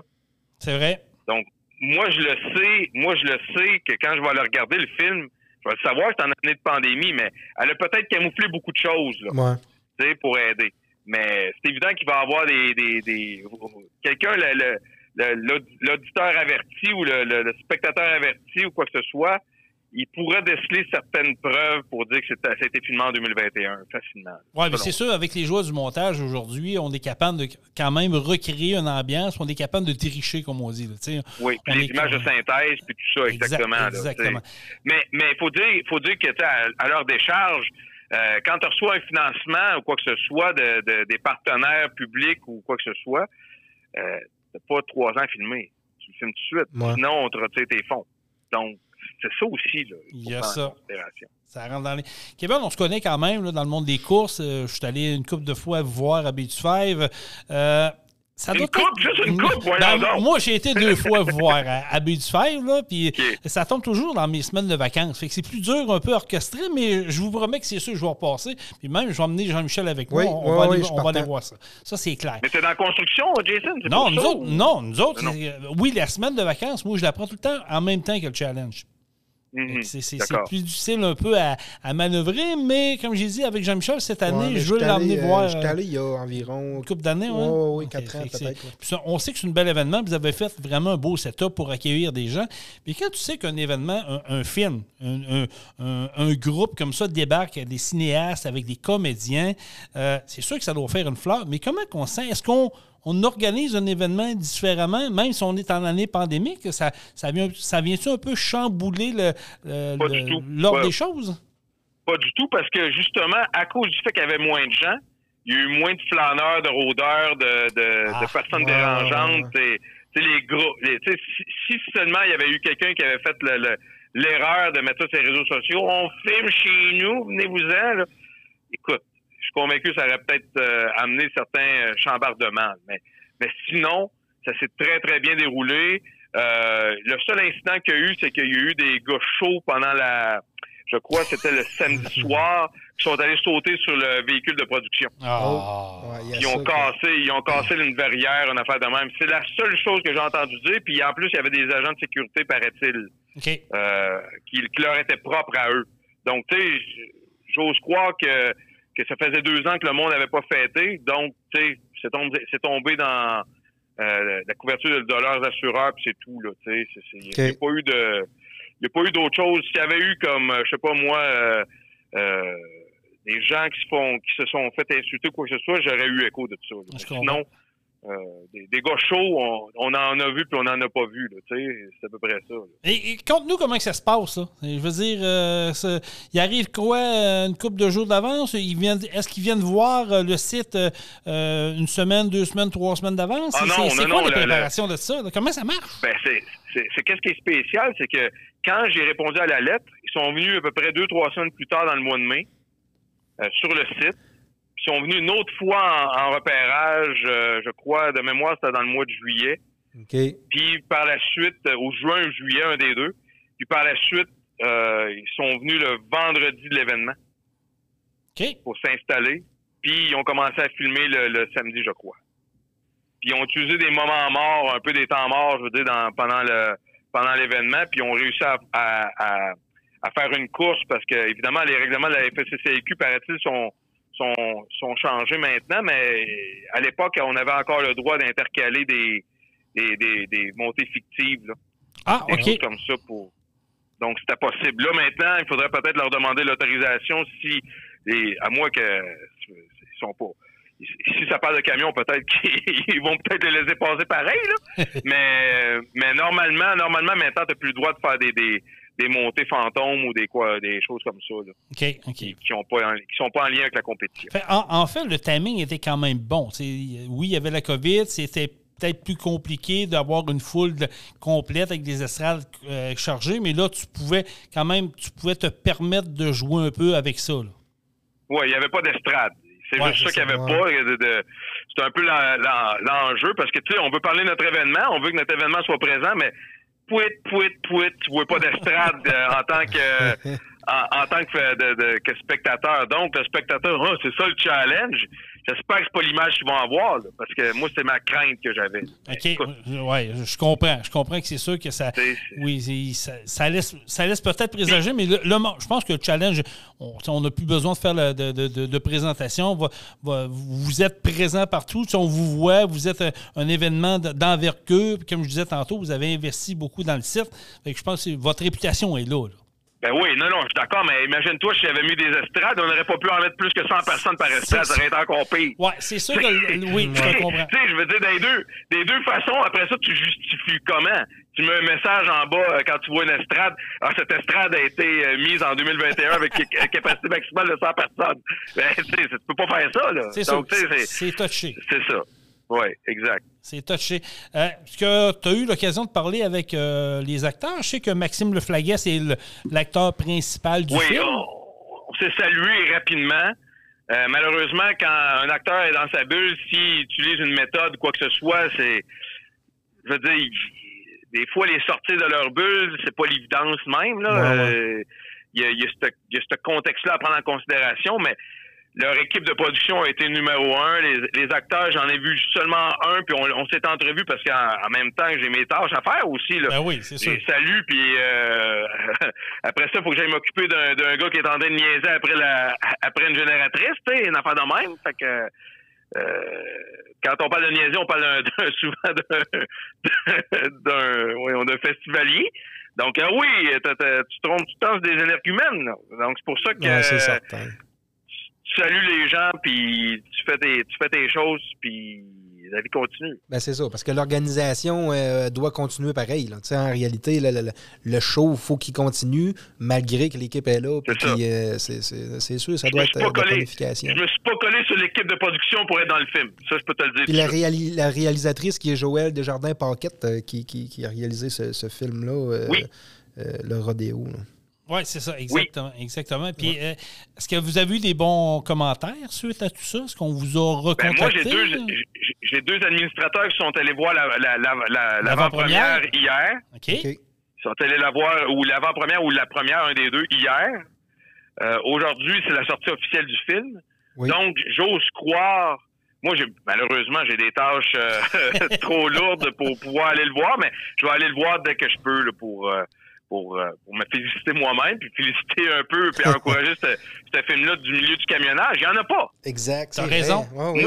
C'est vrai. Donc, moi, je le sais, moi, je le sais que quand je vais aller regarder le film, je vais le savoir que c'est en année de pandémie, mais elle a peut-être camouflé beaucoup de choses, là, Ouais. tu sais, pour aider. Mais c'est évident qu'il va y avoir des, des, des quelqu'un, le, le- le- l'audi- l'auditeur averti ou le, le- le spectateur averti ou quoi que ce soit, il pourrait déceler certaines preuves pour dire que c'était- ça a été filmé en 2021, facilement. Oui, mais c'est sûr, avec les joueurs du montage aujourd'hui, on est capable de quand même recréer une ambiance, on est capable de tricher, comme on dit. là, tu sais. Oui, puis On les images de synthèse, puis tout ça, Exact- exactement. là, exactement. mais il faut dire, faut dire que à, à leur décharge, euh, quand tu reçois un financement ou quoi que ce soit de, de- des partenaires publics ou quoi que ce soit, euh, t'as pas trois ans à filmer. Tu le filmes tout de suite. Ouais. Sinon, on te retire tes fonds. Donc, c'est ça aussi. Là, Il y a ça. Ça rentre dans les. Kevin, on se connaît quand même là, dans le monde des courses. Euh, je suis allé une couple de fois vous voir à Beach Five. Euh, ça Une coupe, être- juste une coupe, voyons Ben. Moi, j'ai été deux fois vous (laughs) voir à, à Beach Five, là, puis ça tombe toujours dans mes semaines de vacances. Fait que c'est plus dur, un peu orchestré, mais je vous promets que c'est sûr que je vais repasser. Puis même, je vais emmener Jean-Michel avec moi. Oui, On, oui, va, oui, aller, on va aller voir ça. Ça, c'est clair. Mais c'est dans la construction, Jason? c'est Non, nous ça, autres, ou- non, nous autres, Non. c'est- oui, la semaine de vacances, moi, je la prends tout le temps en même temps que le challenge. Mhm, C'est plus difficile un peu à, à manœuvrer, mais comme j'ai dit avec Jean-Michel, cette année, Ouais, mais je veux l'emmener euh, voir J'étais euh, allé il y a environ. une couple d'années. Ouais, ouais? Ok, quatre ans peut-être, là. puis ça, on sait que c'est un bel événement, vous avez fait vraiment un beau setup pour accueillir des gens. Puis quand tu sais qu'un événement, un, un film, un, un- un- un groupe comme ça débarque, des cinéastes avec des comédiens, euh, c'est sûr que ça doit faire une fleur. Mais comment qu'on sent? Est-ce qu'on on organise un événement différemment, même si on est en année pandémique? Ça, ça vient, ça vient-tu un peu chambouler le- le- l'ordre Ouais. des choses? Pas du tout, parce que justement, à cause du fait qu'il y avait moins de gens, il y a eu moins de flâneurs, de rôdeurs, de, de, Ah, de personnes dérangeantes. et, les gros. les- si, si seulement il y avait eu quelqu'un qui avait fait le- le- l'erreur de mettre ça sur les réseaux sociaux, on filme chez nous, venez-vous-en. Écoute, suis convaincu que ça aurait peut-être euh, amené certains euh, chambardements. Mais, mais sinon, ça s'est très, très bien déroulé. Euh, le seul incident qu'il y a eu, c'est qu'il y a eu des gars chauds pendant la, je crois, que c'était le samedi (laughs) soir, qui sont allés sauter sur le véhicule de production. Ah. Ouais, a Ils ont cassé, ils ont cassé une verrière, une affaire de même. C'est la seule chose que j'ai entendu dire. Puis en plus, il y avait des agents de sécurité, paraît-il, euh, qui, leur était propre à eux. Donc, tu sais, j'ose croire que, que ça faisait deux ans que le monde n'avait pas fêté. Donc, tu sais, c'est tombé, tombé dans euh, la couverture de, leurs assureurs, puis c'est tout. Là, tu sais, il n'y a pas eu de... Il n'y a pas eu d'autre chose. S'il y avait eu comme, je sais pas moi, euh, des gens qui se font qui se sont fait insulter ou quoi que ce soit, j'aurais eu écho de tout ça. Sinon, euh, des, des, gars chauds, on, on, en a vu puis on n'en a pas vu. C'est à peu près ça. Et, conte-nous comment que ça se passe. Ça. Je veux dire, euh, il arrive quoi euh, une couple de jours d'avance? Est-ce qu'ils viennent voir le site une semaine, deux semaines, trois semaines d'avance? Ah c'est quoi la préparation de ça? Comment ça marche? Ben, c'est qu'est-ce qui est spécial, c'est que quand j'ai répondu à la lettre, ils sont venus à peu près deux, trois semaines plus tard dans le mois de mai sur le site. Ils sont venus une autre fois en, repérage, euh, je crois, de mémoire, c'était dans le mois de juillet. Puis par la suite, euh, au juin ou juillet, un des deux. Puis par la suite, euh, ils sont venus le vendredi de l'événement pour s'installer. Puis ils ont commencé à filmer le, samedi, je crois. Puis ils ont utilisé des moments morts, un peu des temps morts, je veux dire, dans, pendant le pendant l'événement. Puis ils ont réussi à, à, à, faire une course parce que, évidemment, les règlements de la FCCQ, paraît-il, sont sont, sont changés maintenant, mais à l'époque, on avait encore le droit d'intercaler des, des, des, montées fictives. Là. Ah, OK. comme ça pour. Donc, c'était possible. Là, maintenant, il faudrait peut-être leur demander l'autorisation si, et, à moins que ils sont pas. Si ça parle de camion, peut-être (laughs) qu'ils vont peut-être les laisser passer pareil, là. (laughs) mais, mais normalement, normalement, maintenant, tu n'as plus le droit de faire des, des des montées fantômes ou des quoi, des choses comme ça. Là, Qui, qui, pas qui sont pas en lien avec la compétition. en, fait, le timing était quand même bon. oui, il y avait la COVID, c'était peut-être plus compliqué d'avoir une foule complète avec des estrades euh, chargées, mais là, tu pouvais quand même, tu pouvais te permettre de jouer un peu avec ça. Oui, il n'y avait pas d'estrade. C'est juste ça qu'il n'y avait pas. c'est un peu l'enjeu parce que, tu sais, on veut parler de notre événement, on veut que notre événement soit présent, mais pouit, pouit, pouit, tu vois pas d'estrade (laughs) euh, en tant que en, tant que, que spectateur. Donc, le spectateur, oh, c'est ça le challenge. J'espère que c'est pas l'image qu'ils vont avoir, parce que moi, c'est ma crainte que j'avais. OK. Oui, je comprends. Je comprends que c'est sûr que ça. Oui, ça, laisse, ça laisse peut-être présager, mais le, je pense que le challenge, on n'a plus besoin de faire de, de, présentation. vous êtes présent partout. on vous voit, vous êtes un, événement d'envergure. Comme je disais tantôt, vous avez investi beaucoup dans le site. je pense que votre réputation est là. Ben oui, non, non, je suis d'accord, mais imagine-toi, si j'avais mis des estrades, on n'aurait pas pu en mettre plus que 100 personnes par estrade, ça aurait été encore pire. Ouais, c'est sûr que, (laughs) oui, je comprends. Tu sais, je veux dire, des deux, des deux façons, après ça, tu justifies comment? Tu mets un message en bas euh, quand tu vois une estrade. Ah, cette estrade a été euh, mise en 2021 avec (laughs) capacité maximale de 100 personnes. Ben, tu sais, tu peux pas faire ça, là. C'est ça. C'est touché. C'est ça. Oui, exact. C'est touché. Euh, est-ce que tu as eu l'occasion de parler avec euh, les acteurs? Je sais que Maxime Leflaguet, c'est l'acteur principal du film. Oui, on, s'est salué rapidement. Euh, malheureusement, quand un acteur est dans sa bulle, s'il utilise une méthode, quoi que ce soit, c'est. Je veux dire, des fois, les sorties de leur bulle, c'est pas l'évidence même. Il y, a, y a ce contexte-là à prendre en considération, mais leur équipe de production a été numéro un. Les, acteurs, j'en ai vu seulement un, puis on, s'est entrevu parce qu'en même temps, j'ai mes tâches à faire aussi. Là. Ben oui, c'est sûr. Salut, puis euh, (laughs) après ça, il faut que j'aille m'occuper d'un gars qui est en train de niaiser après, la, après une génératrice, tu sais, une affaire de même. Fait que... Euh, quand on parle de niaiser, on parle (laughs) souvent d'un oui, festivalier. Donc euh, oui, tu trompes, tu tenses des énergumènes. Donc c'est pour ça que c'est certain tu salues les gens, puis tu fais tes, tu fais tes choses, puis la vie continue. Ben c'est ça, parce que l'organisation euh, doit continuer pareil. Là. En réalité, le, show, il faut qu'il continue, malgré que l'équipe est là. Euh, c'est sûr, ça doit être de planification. Je me suis pas collé sur l'équipe de production pour être dans le film. Ça, je peux te le dire. Puis la, réalisatrice qui est Joël Desjardins-Paquette, euh, qui, qui, a réalisé ce, film-là, le Rodéo. Oui, c'est ça, exactement. exactement. Puis, euh, est-ce que vous avez eu des bons commentaires suite à tout ça? Est-ce qu'on vous a recontacté? Ben moi, j'ai deux, deux, administrateurs qui sont allés voir l'avant-première hier. OK. Ils sont allés la voir, ou l'avant-première ou la première, un des deux, hier. Euh, aujourd'hui, c'est la sortie officielle du film. Donc, j'ose croire moi, j'ai malheureusement, j'ai des tâches euh, (laughs) trop lourdes pour pouvoir aller le voir, mais je vais aller le voir dès que je peux pour pour, euh, pour me féliciter moi-même, puis féliciter un peu, puis encourager ce, ce film-là du milieu du camionnage. Il n'y en a pas. Exact. T'as raison. Ouais, oui.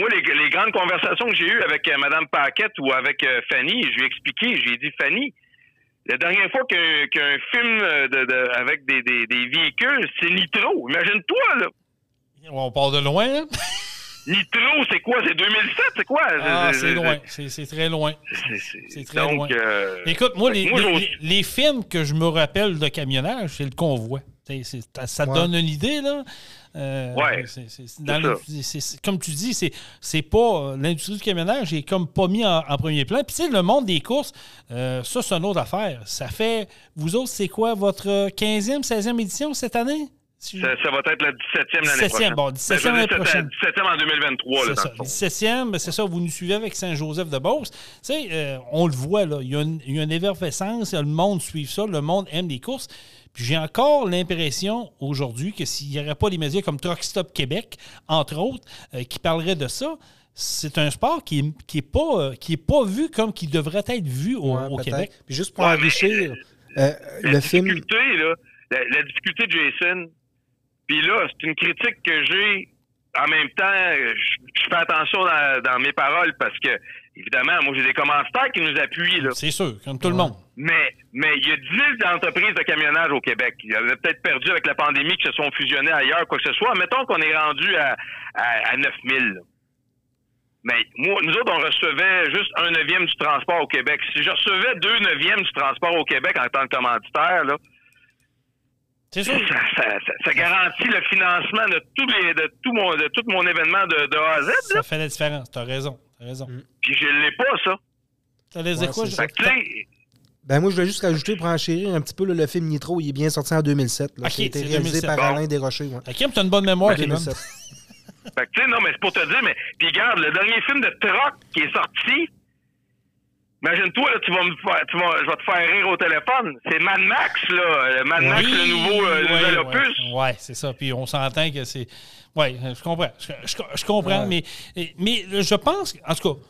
Moi, les, les grandes conversations que j'ai eues avec euh, Mme Paquette ou avec euh, Fanny, je lui ai expliqué, j'ai dit, Fanny, la dernière fois qu'un qu'un film de, de- avec des, des, des véhicules, c'est Nitro. Imagine-toi, là. On part de loin, hein? Nitro, c'est quoi? C'est 2007? C'est quoi? Ah, C'est- loin. C'est très loin. c'est- très donc, loin. euh, Écoute, moi, les, moi, films que je me rappelle de camionnage, c'est le convoi. Ça te Ouais. donne une idée, là. Euh, Ouais. c'est- comme tu dis, c'est pas. L'industrie du camionnage est comme pas mis en, en premier plan. Puis, tu sais, le monde des courses, euh, ça, c'est une autre affaire. Ça fait. Vous autres, c'est quoi votre 15e, 16e édition cette année? Si ça, ça va être la 17e l'année 17e, prochaine. bon, Ben, 17e je veux l'année dire, prochaine. 17e en 2023, là, C'est ça. le fond. 17e, ben, c'est ça, vous nous suivez avec Saint-Joseph de Beauce. Tu sais, euh, on le voit, là, il y, a une, il y a une effervescence, le monde suit ça, le monde aime les courses. Puis j'ai encore l'impression aujourd'hui que s'il n'y aurait pas les médias comme Truck Stop Québec, entre autres, euh, qui parleraient de ça, c'est un sport qui n'est qui est pas, euh, qui est pas vu comme qui devrait être vu au, Ouais, au peut-être. Québec. Puis juste pour Ouais, enrichir, euh, La le film. difficulté, là, la, la difficulté de Jason, puis là, c'est une critique que j'ai. En même temps, je, fais attention dans, dans mes paroles parce que, évidemment, moi, j'ai des commentaires qui nous appuient, là. C'est sûr, comme tout le monde. Mais, mais il y a 10 000 entreprises de camionnage au Québec. Il y en a peut-être perdu avec la pandémie qui se sont fusionnées ailleurs, quoi que ce soit. Mettons qu'on est rendu à, à, à 9 000. là. Mais moi, nous autres, on recevait juste un neuvième du transport au Québec. Si je recevais deux neuvièmes du transport au Québec en tant que commanditaire, là, C'est ça, sûr. ça, ça- ça garantit le financement de tous les de tout mon de tout mon événement de, de A à Z. là. Ça fait la différence. T'as raison. T'as raison. Puis je l'ai pas, ça. T'allais dire Ouais, quoi? je- Ben moi, je voulais juste rajouter pour enchérir un petit peu là, le film Nitro. Il est bien sorti en 2007. Là. A été réalisé 2007. par Bon. Alain Desrochers. Ouais. Kim, t'as une bonne mémoire, En Kevin. 2007. Fait que, tu sais, non, mais c'est pour te dire, mais, puis regarde, le dernier film de Troc qui est sorti, imagine-toi, là, tu vas me faire, tu vas, je vais te faire rire au téléphone. C'est Mad Max, là. Le Mad Max, le nouveau, euh, ouais, nouvel opus. Ouais, c'est ça. Puis on s'entend que c'est. Oui, je comprends. Je, je- je comprends, mais, mais je pense, en tout cas,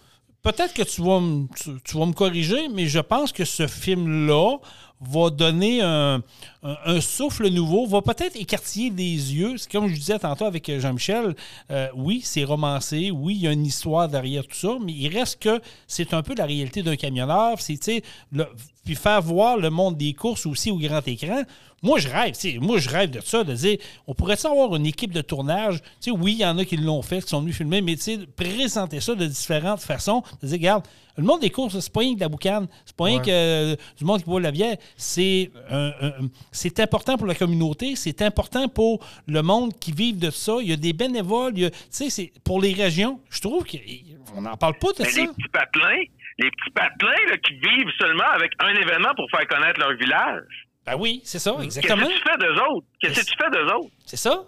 peut-être que tu vas, me, tu, tu vas me corriger, mais je pense que ce film-là va donner un, un- un souffle nouveau, va peut-être écartiller les yeux. C'est comme je disais tantôt avec Jean-Michel, euh, oui, c'est romancé, oui, il y a une histoire derrière tout ça, mais il reste que c'est un peu la réalité d'un camionneur. C'est, tu sais, le- puis faire voir le monde des courses aussi au grand écran. Moi, je rêve, moi, je rêve de ça, de dire, on pourrait avoir une équipe de tournage? Tu sais, oui, il y en a qui l'ont fait, qui sont venus filmer, mais tu sais, présenter ça de différentes façons. De dire, regarde, le monde des courses, c'est pas rien que de la boucane, c'est pas rien que euh, du monde qui boit la bière. C'est un- un- c'est important pour la communauté, c'est important pour le monde qui vit de ça. Il y a des bénévoles, tu sais, c'est pour les régions. Je trouve qu'on n'en parle pas de Mais ça. les petits patelins, les petits patelins, là, qui vivent seulement avec un événement pour faire connaître leur village. Ben oui, c'est ça, Qu'est-ce exactement. que tu fais d'eux autres? Qu'est-ce que tu fais d'eux autres? C'est ça.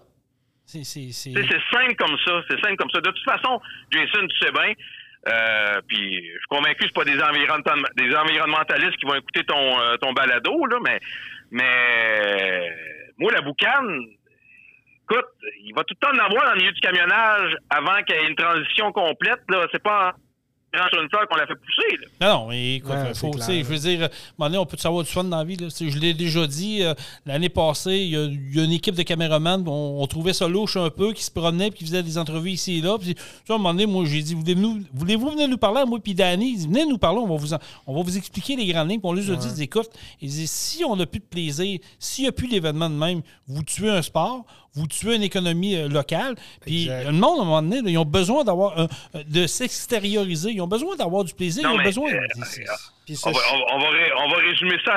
C'est, simple comme ça. C'est simple comme ça. De toute façon, Jason, tu sais bien, euh, puis je suis convaincu que c'est pas des, environnemental- des environnementalistes qui vont écouter ton, euh, ton balado, là, mais, mais moi, la boucane, écoute, il va tout le temps en avoir dans le milieu du camionnage avant qu'il y ait une transition complète. Là. C'est pas en sur une fleur qu'on l'a fait pousser. Là. Non, non, mais écoute, Ouais, faut, clair, je veux dire, à un moment donné, on peut savoir du fun dans la vie. Là. Je l'ai déjà dit, euh, l'année passée, il y, a, il y a une équipe de caméramans, on, on trouvait ça louche un peu, qui se promenaient puis qui faisaient des entrevues ici et là. Puis, tu sais, à un moment donné, moi, j'ai dit, voulez-vous, voulez-vous venir nous parler à moi? Puis Danny? Il dit, venez nous parler, on va vous, en- on va vous expliquer les grandes lignes. Puis on lui a dit, dit, écoute, il dit, si on n'a plus de plaisir, s'il n'y a plus l'événement de même, vous tuez un sport, vous tuez une économie euh, locale. Puis Exact. le monde, à un moment donné, là, ils ont besoin d'avoir un- de s'extérioriser, ils ont besoin d'avoir du plaisir, Non, ils ont mais, besoin. euh, On va, on, va, ré- on va résumer ça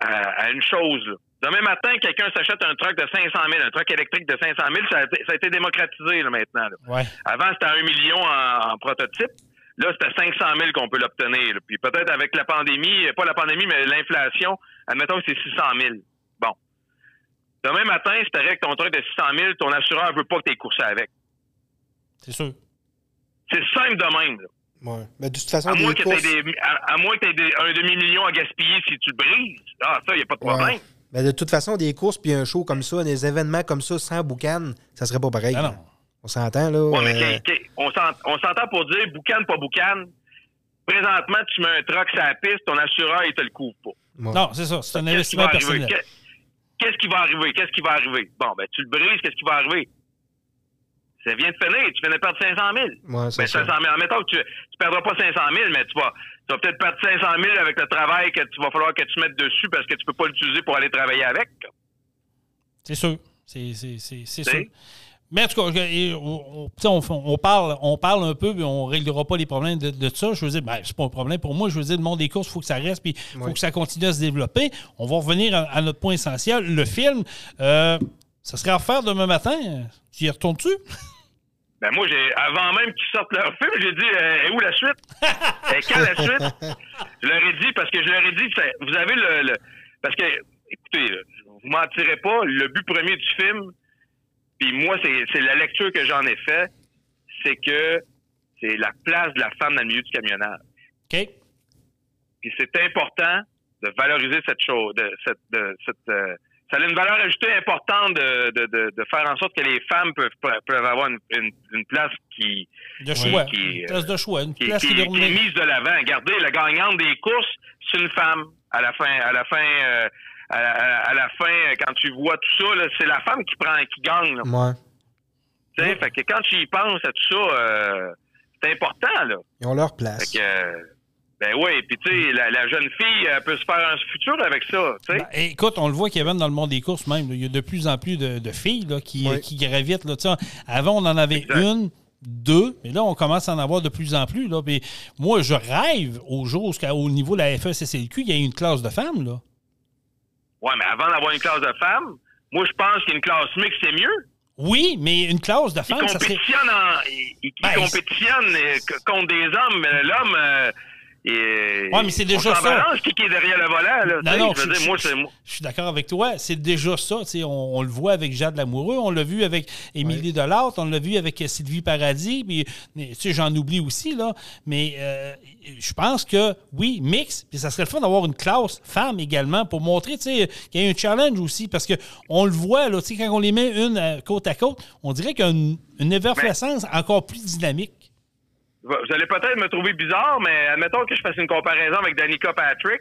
à, à- à une chose. Là. Demain matin, quelqu'un s'achète un truck de 500 000, un truck électrique de 500 000, ça a été, ça a été démocratisé là, maintenant. là. Ouais. Avant, c'était à 1 million en, en prototype. Là, c'est à 500 000 qu'on peut l'obtenir. Puis peut-être avec la pandémie, pas la pandémie, mais l'inflation, admettons que c'est 600 000. Demain matin, c'est vrai que ton truck de 600 000, ton assureur veut pas que tu aies coursé avec. C'est sûr. C'est simple de même. là. ouais. Mais de toute façon, À moins des que courses... tu aies, à, à moins que t'aies des- un demi-million à gaspiller si tu le brises. Ah, ça, il n'y a pas de Ouais. problème. Mais de toute façon, des courses puis un show comme ça, des événements comme ça sans boucan, ça serait pas pareil. Ah non. On s'entend, là. Ouais, mais euh, on s'ent- on s'entend pour dire boucan, pas boucan. Présentement, tu mets un truck sur la piste, ton assureur, il te le couvre pas. Ouais. Non, c'est ça. C'est un investissement personnel. Qu'est-ce qui va arriver? Qu'est-ce qui va arriver? Bon, ben, tu le brises, qu'est-ce qui va arriver? Ça vient de finir, tu viens de perdre 500 000. Ouais, c'est Ben, ça. 500 000. Admettons que tu, tu perdras pas 500 000, mais tu vas, tu vas peut-être perdre 500 000 avec le travail que tu vas falloir que tu mettes dessus parce que tu peux pas l'utiliser pour aller travailler avec. C'est sûr. C'est c'est- c'est- c'est Tu sais? sûr. Mais en tout cas, et on, parle, on parle un peu, mais on ne réglera pas les problèmes de, de ça. Je veux dire, ben, c'est pas un problème pour moi. Je veux dire, le monde des courses, il faut que ça reste, puis il faut Oui. que ça continue à se développer. On va revenir à, à notre point essentiel. Le film, euh, ça serait à refaire demain matin. Tu y retournes-tu? (laughs) Ben moi, j'ai avant même qu'ils sortent leur film, j'ai dit euh, où la suite? (laughs) Et quand la suite? Je leur ai dit, parce que je leur ai dit, vous avez le, le- Parce que, écoutez, vous mentirez pas, le but premier du film, puis moi, c'est c'est la lecture que j'en ai fait, c'est que c'est la place de la femme dans le milieu du camionnage. OK. Puis c'est important de valoriser cette chose, de cette, de cette, euh, ça a une valeur ajoutée importante de, de, de, de faire en sorte que les femmes peuvent, peuvent avoir une, une, une place qui, De choix. qui, une place de choix. Une qui, place qui- est mise de l'avant. Regardez, la gagnante des courses, c'est une femme. À la fin, à la fin, euh, à, la, à la fin, euh, quand tu vois tout ça, c'est la femme qui prend, qui gagne. là. Ouais. Tu sais, Fait que quand tu y penses à tout ça, euh, c'est important là. Ils ont leur Fait place. que, euh, ben oui, puis tu sais, la, la jeune fille elle peut se faire un futur avec ça. Tu sais. Ben, écoute, on le voit, Kevin, dans le monde des courses même. il y a de plus en plus de, de filles là, qui, Oui. qui gravitent. Là, avant, on en avait Exact. une, deux, mais là, on commence à en avoir de plus en plus. Là. Puis moi, je rêve au jour où, au niveau de la FECCLQ, il y a une classe de femmes. Là. Ouais, mais avant d'avoir une classe de femmes, moi je pense qu'une classe mixte c'est mieux. Oui, mais une classe de femmes, ça serait. compétitionnent, en, Ben, compétitionnent euh, contre des hommes. mais L'homme, euh, il- Ouais, mais c'est déjà ça. balance, qui est derrière le volant. Là, sais, non, je dire, moi, je- c'est moi. Je suis d'accord avec toi. C'est déjà ça. On, on le voit avec Jade Lamoureux, on l'a vu avec Émilie Delarte, on l'a vu avec Sylvie Paradis, puis mais, tu sais, j'en oublie aussi, là. Mais euh, je pense que, oui, mix, puis ça serait le fun d'avoir une classe femme également pour montrer tu sais, qu'il y a un challenge aussi, parce que on le voit, là, tu sais, quand on les met une euh, côte à côte, on dirait qu'il y a une, une effervescence encore plus dynamique. Vous allez peut-être me trouver bizarre, mais admettons que je fasse une comparaison avec Danica Patrick,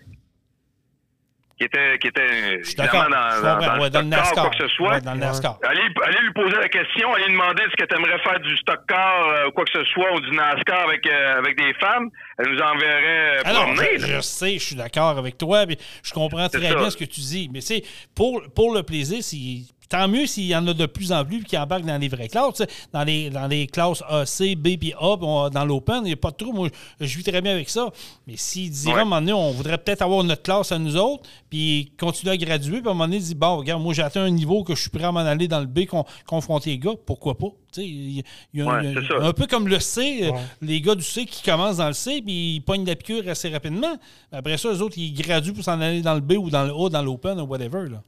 qui était, qui était évidemment dans, dans, comprends. dans Ouais, le dans NASCAR. quoi que ce soit. Ouais, dans le NASCAR. Allez, allez lui poser la question, allez lui demander que tu aimerais faire du stock car euh, ou quoi que ce soit ou du NASCAR avec, euh, avec des femmes. Elle nous enverrait euh, Alors, promener. je, là. je sais, je suis d'accord avec toi, puis je comprends très ça. bien ce que tu dis. Mais c'est pour, pour le plaisir, si, tant mieux s'il y en a de plus en plus qui embarquent dans les vraies classes. Dans les, dans les classes AC, B puis A, on- dans l'Open, il n'y a pas de trou. Moi, je vis très bien avec ça. Mais s'il dirait Ouais. à un moment donné, on voudrait peut-être avoir notre classe à nous autres, puis continuer à graduer, puis à un moment donné, dire bon, regarde, moi, j'ai atteint un niveau que je suis prêt à m'en aller dans le B, con- confronter les gars, pourquoi pas? Il a, il y a un- Ouais, il a peu comme le C, euh, les gars du C qui commencent dans le C, puis ils pognent la piqûre assez rapidement. Après ça, eux autres, ils graduent pour s'en aller dans le B ou dans le A, dans l'Open ou whatever. là.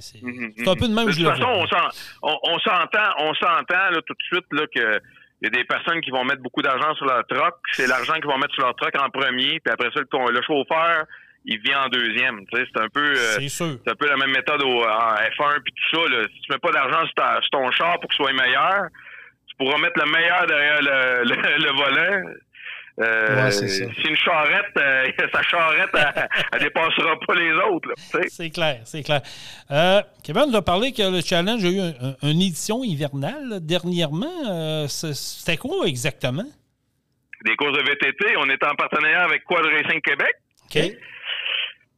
C'est- C'est un peu de même De toute façon, on s'en- on- on s'entend, on s'entend tout de suite là, que il y a des personnes qui vont mettre beaucoup d'argent sur leur truck. C'est l'argent qu'ils vont mettre sur leur truck en premier, puis après ça, le, le chauffeur, il vient en deuxième. C'est un peu. euh, C'est un peu la même méthode au, en F1 puis tout ça. Là. Si tu mets pas d'argent sur, ton char pour qu'il soit meilleur, tu pourras mettre le meilleur derrière le, le, le volant. Euh, Ouais, c'est une charrette, euh, (laughs) sa charrette, elle, elle dépassera pas les autres. C'est clair, c'est clair. Euh, Kevin nous a parlé que le challenge a eu un- un- une édition hivernale là, dernièrement. C'était quoi exactement? Des courses de VTT, on est en partenariat avec Quad Racing Québec. OK.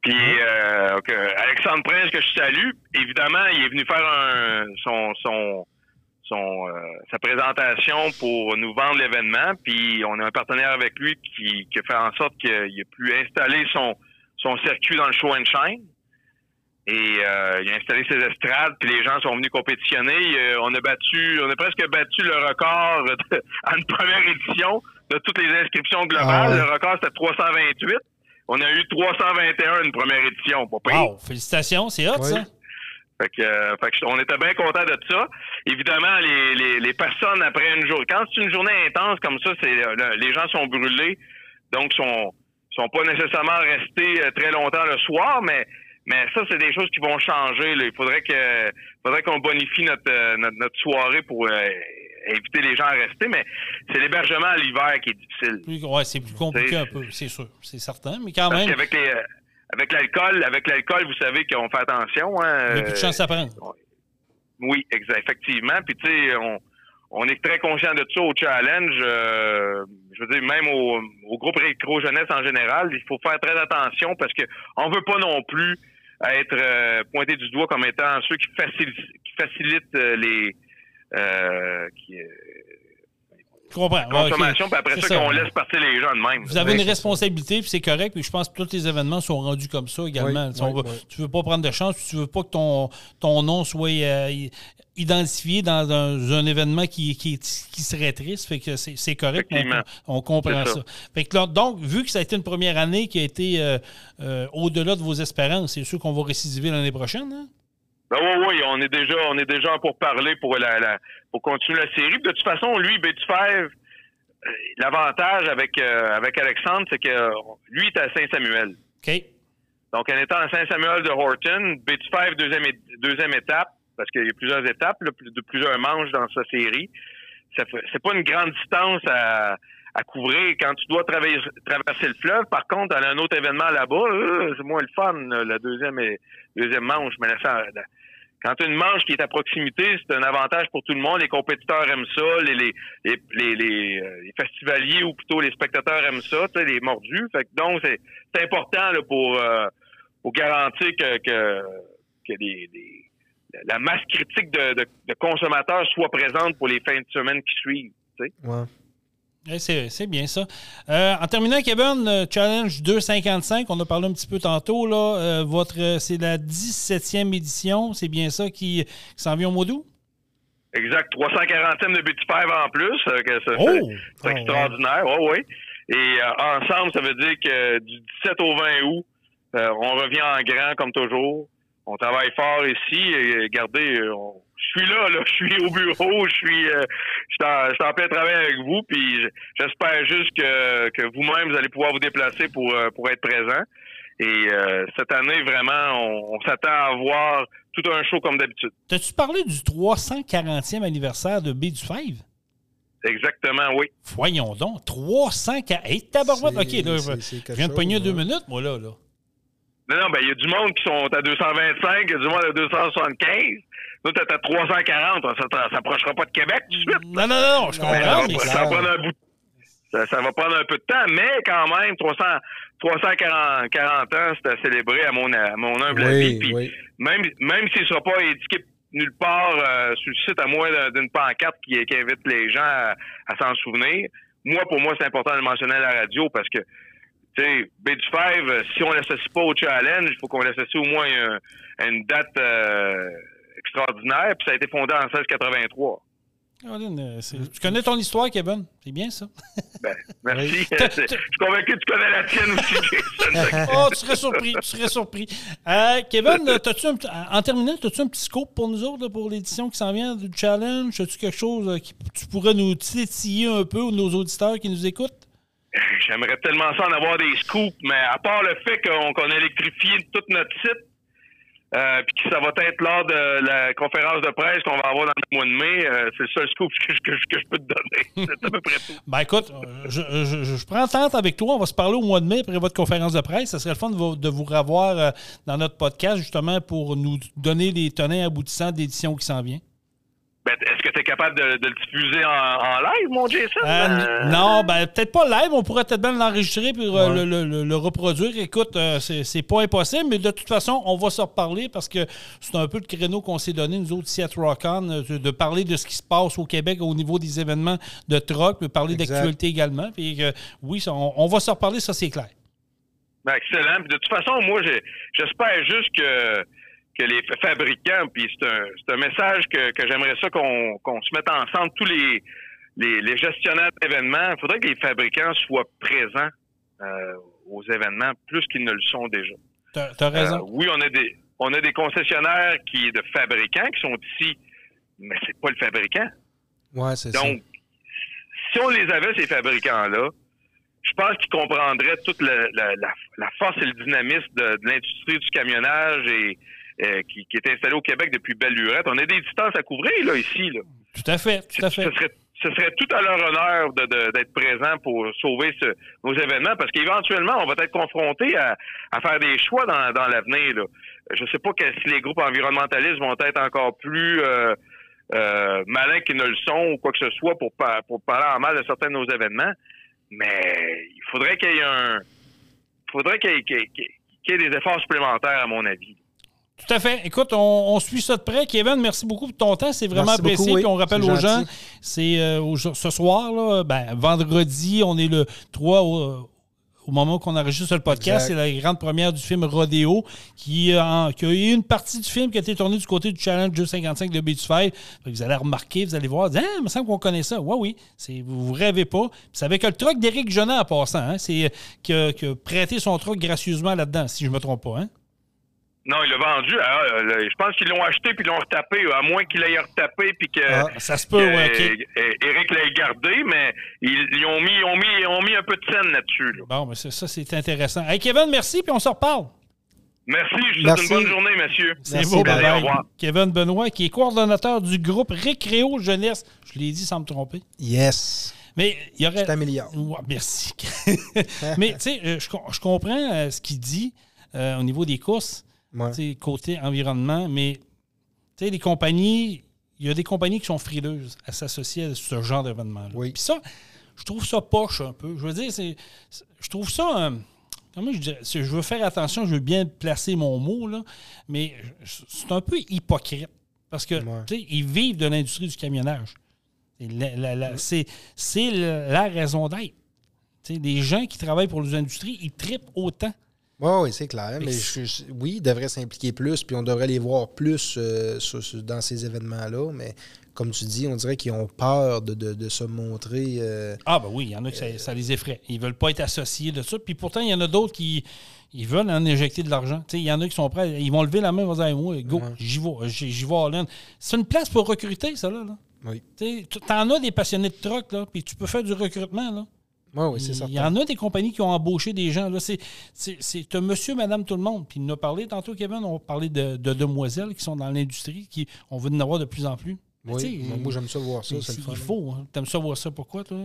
Puis euh, ok, Alexandre Prince, que je salue, évidemment, il est venu faire un, son, son, son, euh, sa présentation pour nous vendre l'événement. Puis on a un partenaire avec lui qui, qui fait en sorte qu'il a pu installer son, son circuit dans le show and shine. Et euh, il a installé ses estrades, puis les gens sont venus compétitionner. Euh, on a battu, on a presque battu le record de, (laughs) en une première édition de toutes les inscriptions globales. Ah ouais. Le record c'était 328. On a eu 321 une première édition. Pas pire. Wow, félicitations, c'est hot, Oui. ça. Fait que, euh, fait que on était bien contents de ça. Évidemment, les, les, les personnes après une journée, quand c'est une journée intense comme ça, c'est euh, le- les gens sont brûlés, donc sont sont pas nécessairement restés euh, très longtemps le soir, mais mais ça c'est des choses qui vont changer. là. Il faudrait que faudrait qu'on bonifie notre, euh, notre notre soirée pour euh, éviter les gens à rester, mais c'est l'hébergement à l'hiver qui est difficile. Ouais, c'est plus compliqué un peu, c'est sûr. C'est certain, mais quand Parce même. les euh, avec l'alcool, avec l'alcool, vous savez qu'on fait attention. Hein, Il y a plus de chance à prendre. Oui, exact, effectivement. Puis tu sais, on, on est très conscient de ça au challenge. euh, je veux dire, même au, au groupe rétro jeunesse en général, il faut faire très attention parce que on veut pas non plus être euh, pointé du doigt comme étant ceux qui facilitent, qui facilitent euh, les euh, qui, euh, Je comprends. Puis après ça, ça. qu'on laisse partir les gens de même. Vous avez une responsabilité, puis c'est correct. Puis je pense que tous les événements sont rendus comme ça également. Oui, Si on oui, va- oui. Tu veux pas prendre de chance, puis tu veux pas que ton, ton nom soit euh, identifié dans un, un événement qui, qui, qui serait triste. Fait que c'est correct. On, on comprend ça. ça. Fait que là, donc, vu que ça a été une première année qui a été euh, euh, au-delà de vos espérances, c'est sûr qu'on va récidiver l'année prochaine. Hein? Ben oui, oui, on est déjà, on est déjà pour parler pour la, la- pour continuer la série. Puis De toute façon, lui, Betty Five, euh, l'avantage avec euh, avec Alexandre, c'est que euh, lui est à Saint-Samuel. OK. Donc, en étant à Saint-Samuel de Horton, Betty Five, deuxième, deuxième étape, parce qu'il y a plusieurs étapes, là, de plusieurs manches dans sa série. C'est pas une grande distance à, à couvrir quand tu dois traverser, traverser le fleuve. Par contre, dans un autre événement là-bas, euh, c'est moins le fun, là, la deuxième, et- deuxième manche. Mais là, ça- la- quand tu as une manche qui est à proximité, c'est un avantage pour tout le monde. Les compétiteurs aiment ça, les, les, les, les, euh, festivaliers ou plutôt les spectateurs aiment ça, les mordus. Fait que donc, c'est important pour, euh, pour garantir que, que, que la masse critique de, consommateurs soit présente pour les fins de semaine qui suivent. Ouais. Eh, C'est bien ça. Euh, en terminant, Kevin, le Challenge 255, on a parlé un petit peu tantôt. Là, euh, votre, euh, c'est la 17e édition, c'est bien ça qui, qui s'en vient au mois d'août? Exact. 340e de Five en plus. euh, que ça- Oh! c'est- extraordinaire. Oui, oui. Et euh, ensemble, ça veut dire que du 17 au 20 août, euh, on revient en grand comme toujours. On travaille fort ici. Et regardez, euh, on- je suis là, là. Je suis au bureau. Je suis, euh, je suis en, plein travail avec vous. Puis j'espère juste que, que vous-même, vous allez pouvoir vous déplacer pour, euh, pour être présent. Et euh, cette année, vraiment, on, on s'attend à avoir tout un show comme d'habitude. T'as-tu parlé du 340e anniversaire de B du Five? Exactement, oui. Voyons donc, 340. Hey, tabarouette! OK, là, je, viens de pogner deux minutes, moi, là. là. Non, non, ben, il y a du monde qui sont à 225, il y a du monde à 275. Nous, t'es à 340, ça s'approchera pas de Québec tout de suite. Non, non, non, je ça, comprends, va, ça va prendre un bout. Ça, ça va prendre un peu de temps, mais quand même, 300, 340 40 ans, c'est à célébrer à mon, à mon humble avis. Oui, Puis oui. même, même s'il ne sera pas indiqué nulle part euh, sur le site, à moins d'un- d'une pancarte qui, qui invite les gens à, à s'en souvenir, moi, pour moi, c'est important de le mentionner à la radio parce que, tu sais, B du Five, si on l'associe pas au challenge, il faut qu'on l'associe au moins à, un- à une date euh, extraordinaire. Puis ça a été fondé en 1683. Caroline, euh, connais ton histoire, Kevin? C'est bien ça. (laughs) Ben, merci. Oui. (laughs) je suis convaincu que tu connais la tienne aussi. (laughs) Oh, tu serais surpris, tu serais surpris. Euh, Kevin, t'as-tu un, en terminant, as-tu un petit scope pour nous autres, pour l'édition qui s'en vient du challenge? As-tu quelque chose euh, qui tu pourrais nous titiller un peu, ou nos auditeurs qui nous écoutent? J'aimerais tellement ça en avoir des scoops, mais à part le fait qu'on qu'on a électrifié tout notre site, euh, puis ça va être lors de la conférence de presse qu'on va avoir dans le mois de mai, euh, c'est le seul scoop que, je- peux te donner. (laughs) C'est à peu près tout. Ben écoute, euh, je, je- je- prends tente avec toi. On va se parler au mois de mai après votre conférence de presse. Ça serait le fun de vous, de vous revoir euh, dans notre podcast, justement, pour nous donner les tenants aboutissants d'édition qui s'en vient. Ben, Est-ce que tu es capable de, de le diffuser en, en live, mon Jason? Euh, Euh, non, ben peut-être pas live. On pourrait peut-être bien l'enregistrer puis euh, Ouais. le, le- le- le reproduire. Écoute, c'est pas impossible, mais de toute façon, on va se reparler parce que c'est un peu le créneau qu'on s'est donné, nous autres, ici à Trocon, de, de parler de ce qui se passe au Québec au niveau des événements de troc, de parler d'actualité également. Puis que, oui, ça, on, on va se reparler, ça c'est clair. Ben, excellent. Puis de toute façon, moi, j'espère juste que, que les fa- fabricants, puis c'est un, un message que, que j'aimerais ça qu'on se mette ensemble, tous les, les, les gestionnaires d'événements. Il faudrait que les fabricants soient présents euh, aux événements plus qu'ils ne le sont déjà. T'as as raison. Euh, oui, on a des on a des concessionnaires qui de fabricants qui sont ici, mais c'est pas le fabricant. Ouais, c'est ça. Donc, si on les avait, ces fabricants-là, je pense qu'ils comprendraient toute la, la- la- la force et le dynamisme de, de l'industrie du camionnage et euh, qui, qui est installée au Québec depuis belle lurette. On a des distances à couvrir là ici. Là. Tout à fait, tout à Ce fait. serait, ce serait tout à leur honneur de- de- d'être présents pour sauver ce- nos événements parce qu'éventuellement, on va être confronté à, à faire des choix dans, dans l'avenir. là. Je sais pas que si les groupes environnementalistes vont être encore plus euh, euh, malins qu'ils ne le sont ou quoi que ce soit pour, pour parler en mal de certains de nos événements, mais il faudrait qu'il y ait un faudrait qu'il y, ait- qu'il y ait- qu'il y ait des efforts supplémentaires, à mon avis. Tout à fait. Écoute, on, on suit ça de près. Kevin, merci beaucoup pour ton temps. C'est vraiment Merci beaucoup, apprécié. oui. Puis on rappelle aux gens, c'est euh, ce soir, là, ben, vendredi, on est le 3 au, au moment qu'on enregistre le podcast. C'est la grande première du film Rodeo qui, euh, en- qui a eu une partie du film qui a été tournée du côté du Challenge 255 de. Fait que Vous allez remarquer, vous allez voir, ah, il me semble qu'on connaît ça. Oui, oui, c'est, vous vous rêvez pas. C'est avec le truck d'Éric Jonat en passant. Hein, c'est euh, qui a, qui a prêté son truck gracieusement là-dedans, si je ne me trompe pas. Hein? Non, il l'a vendu. Le- je pense qu'ils l'ont acheté puis ils l'ont retapé, à moins qu'il l'ait retapé puis que, Ah, ça se peut, que, ouais, OK. euh, Eric l'ait gardé, mais ils, ils ont mis, ils ont mis, ils ont mis un peu de scène là-dessus. là. Bon, mais c'est- ça, c'est intéressant. Hey, Kevin, merci, puis on se reparle. Merci, je vous souhaite Merci. une bonne journée, monsieur. C'est Merci, beau, bye bye-bye. Au revoir. Kevin Benoît, qui est coordonnateur du groupe Récréo Jeunesse. Je l'ai dit sans me tromper. Yes. Mais il y aurait. Je t'améliore. Ouais, merci. (laughs) Mais tu sais, euh, je comprends euh, ce qu'il dit euh, au niveau des courses, Ouais. côté environnement, mais les compagnies, il y a des compagnies qui sont frileuses à s'associer à ce genre d'événement-là. Oui. Puis ça, je trouve ça poche un peu. Je veux dire, c'est, je trouve ça. euh, comment je dirais? Je veux faire attention, je veux bien placer mon mot, là, mais c'est un peu hypocrite. Parce que, Ouais. tu sais, ils vivent de l'industrie du camionnage. C'est la, la- la- c'est- c'est la, la raison d'être. Tu sais, les gens qui travaillent pour les industries, ils tripent autant. Oui, oui, c'est clair. Mais je- je- oui, ils devraient s'impliquer plus, puis on devrait les voir plus euh, sur- sur- dans ces événements-là. Mais comme tu dis, on dirait qu'ils ont peur de, de- de se montrer. euh, Ah, ben oui, il y en a qui ça, ça les effraie. Ils veulent pas être associés de ça. Puis pourtant, il y en a d'autres qui ils veulent en injecter de l'argent. Il y en a qui sont prêts, ils vont lever la main, ils vont dire moi, go, Ouais. j'y vais, j'y vais in. C'est une place pour recruter, ça, là. là. oui, Tu T'en as des passionnés de truck, là, puis tu peux faire du recrutement, là. Oui, oui, c'est Il y en a des compagnies qui ont embauché des gens. Là, c'est, c'est, c'est un monsieur, madame, tout le monde. Puis il nous a parlé tantôt, Kevin, on parlait de, de demoiselles qui sont dans l'industrie, qui on veut en avoir de plus en plus. Oui, moi, j'aime ça voir ça. C'est le c'est- fun. il faut. hein. T'aimes ça voir ça, pourquoi, toi?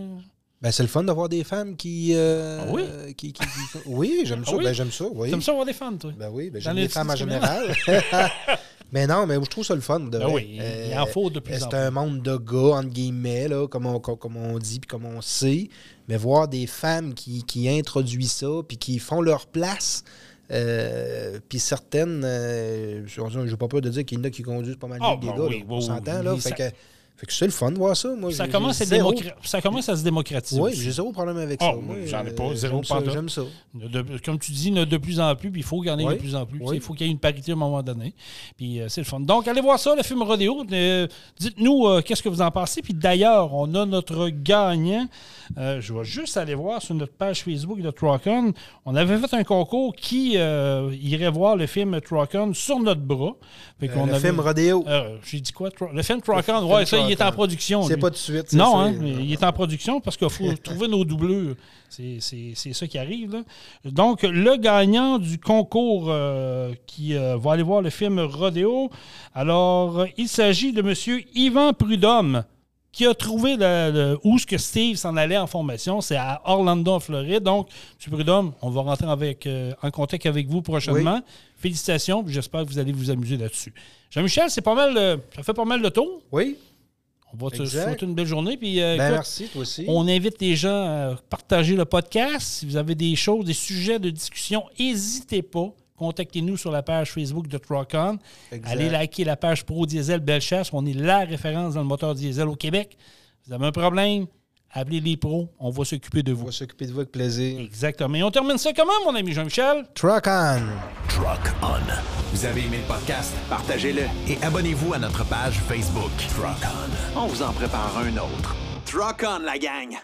Ben, c'est le fun d'avoir des femmes qui. euh, Ah oui? qui, qui- qui- Oui, j'aime Ah ça. oui? Ben, j'aime ça, oui. T'aimes ça voir des femmes, toi? Ben oui, ben, j'aime les les femmes en général. (laughs) mais non, mais je trouve ça le fun. De Ben oui, il en faut de plus en C'est un monde de gars, entre guillemets, là, comme, on, comme on dit puis comme on sait. Mais voir des femmes qui, qui introduisent ça puis qui font leur place. euh, puis certaines, euh, je n'ai pas peur de dire qu'il y en a qui conduisent pas mal Ah, mieux que des ben gars. oui, là. oui, on s'entend, oui. là. Fait ça- que, fait que c'est le fun de voir ça. Moi, Ça commence, à zéro- ça commence à se démocratiser. Oui, j'ai zéro problème avec Ah, ça. J'en ai pas, euh, zéro pantoute. J'aime ça. De- comme tu dis, il y en a de plus en plus, puis il faut qu'il y en ait Oui. de plus en plus. Oui. Il faut qu'il y ait une parité à un moment donné. Puis euh, c'est le fun. Donc, allez voir ça, le film Rodéo. Euh, Dites-nous euh, qu'est-ce que vous en pensez. Puis d'ailleurs, on a notre gagnant. Je vais juste aller voir sur notre page Facebook de Trocon. On avait fait un concours qui irait voir le film Trocon sur notre bras. Fait le avait- film Rodéo. J'ai dit quoi? Le film Trocon, ouais, ça, il est en production. C'est pas tout de suite. Non, hein, il est en production parce qu'il faut (laughs) trouver nos doublures. C'est- ça qui arrive. là. Donc, le gagnant du concours euh, qui euh, va aller voir le film Rodéo, alors, il s'agit de M. Yvan Prudhomme qui a trouvé le- le- où ce que Steve s'en allait en formation. C'est à Orlando, en Floride. Donc, M. Prudhomme, on va rentrer avec, euh, en contact avec vous prochainement. Félicitations, j'espère que vous allez vous amuser là-dessus. Jean-Michel, c'est pas mal, euh, ça fait pas mal de tour. Oui. On va te souhaiter une belle journée. Puis, euh, Ben, écoute, merci, toi aussi. on invite les gens à partager le podcast. Si vous avez des choses, des sujets de discussion, n'hésitez pas. Contactez-nous sur la page Facebook de Trocon. Allez liker la page Pro Diesel Bellechasse. On est la référence dans le moteur diesel au Québec. Vous avez un problème, appelez les pros. On va s'occuper de On vous. va s'occuper de vous avec plaisir. Exactement. Et on termine ça comment, mon ami Jean-Michel? Truck on! Truck On. Vous avez aimé le podcast? Partagez-le. Et abonnez-vous à notre page Facebook. Truck On. On vous en prépare un autre. Truck on, la gang!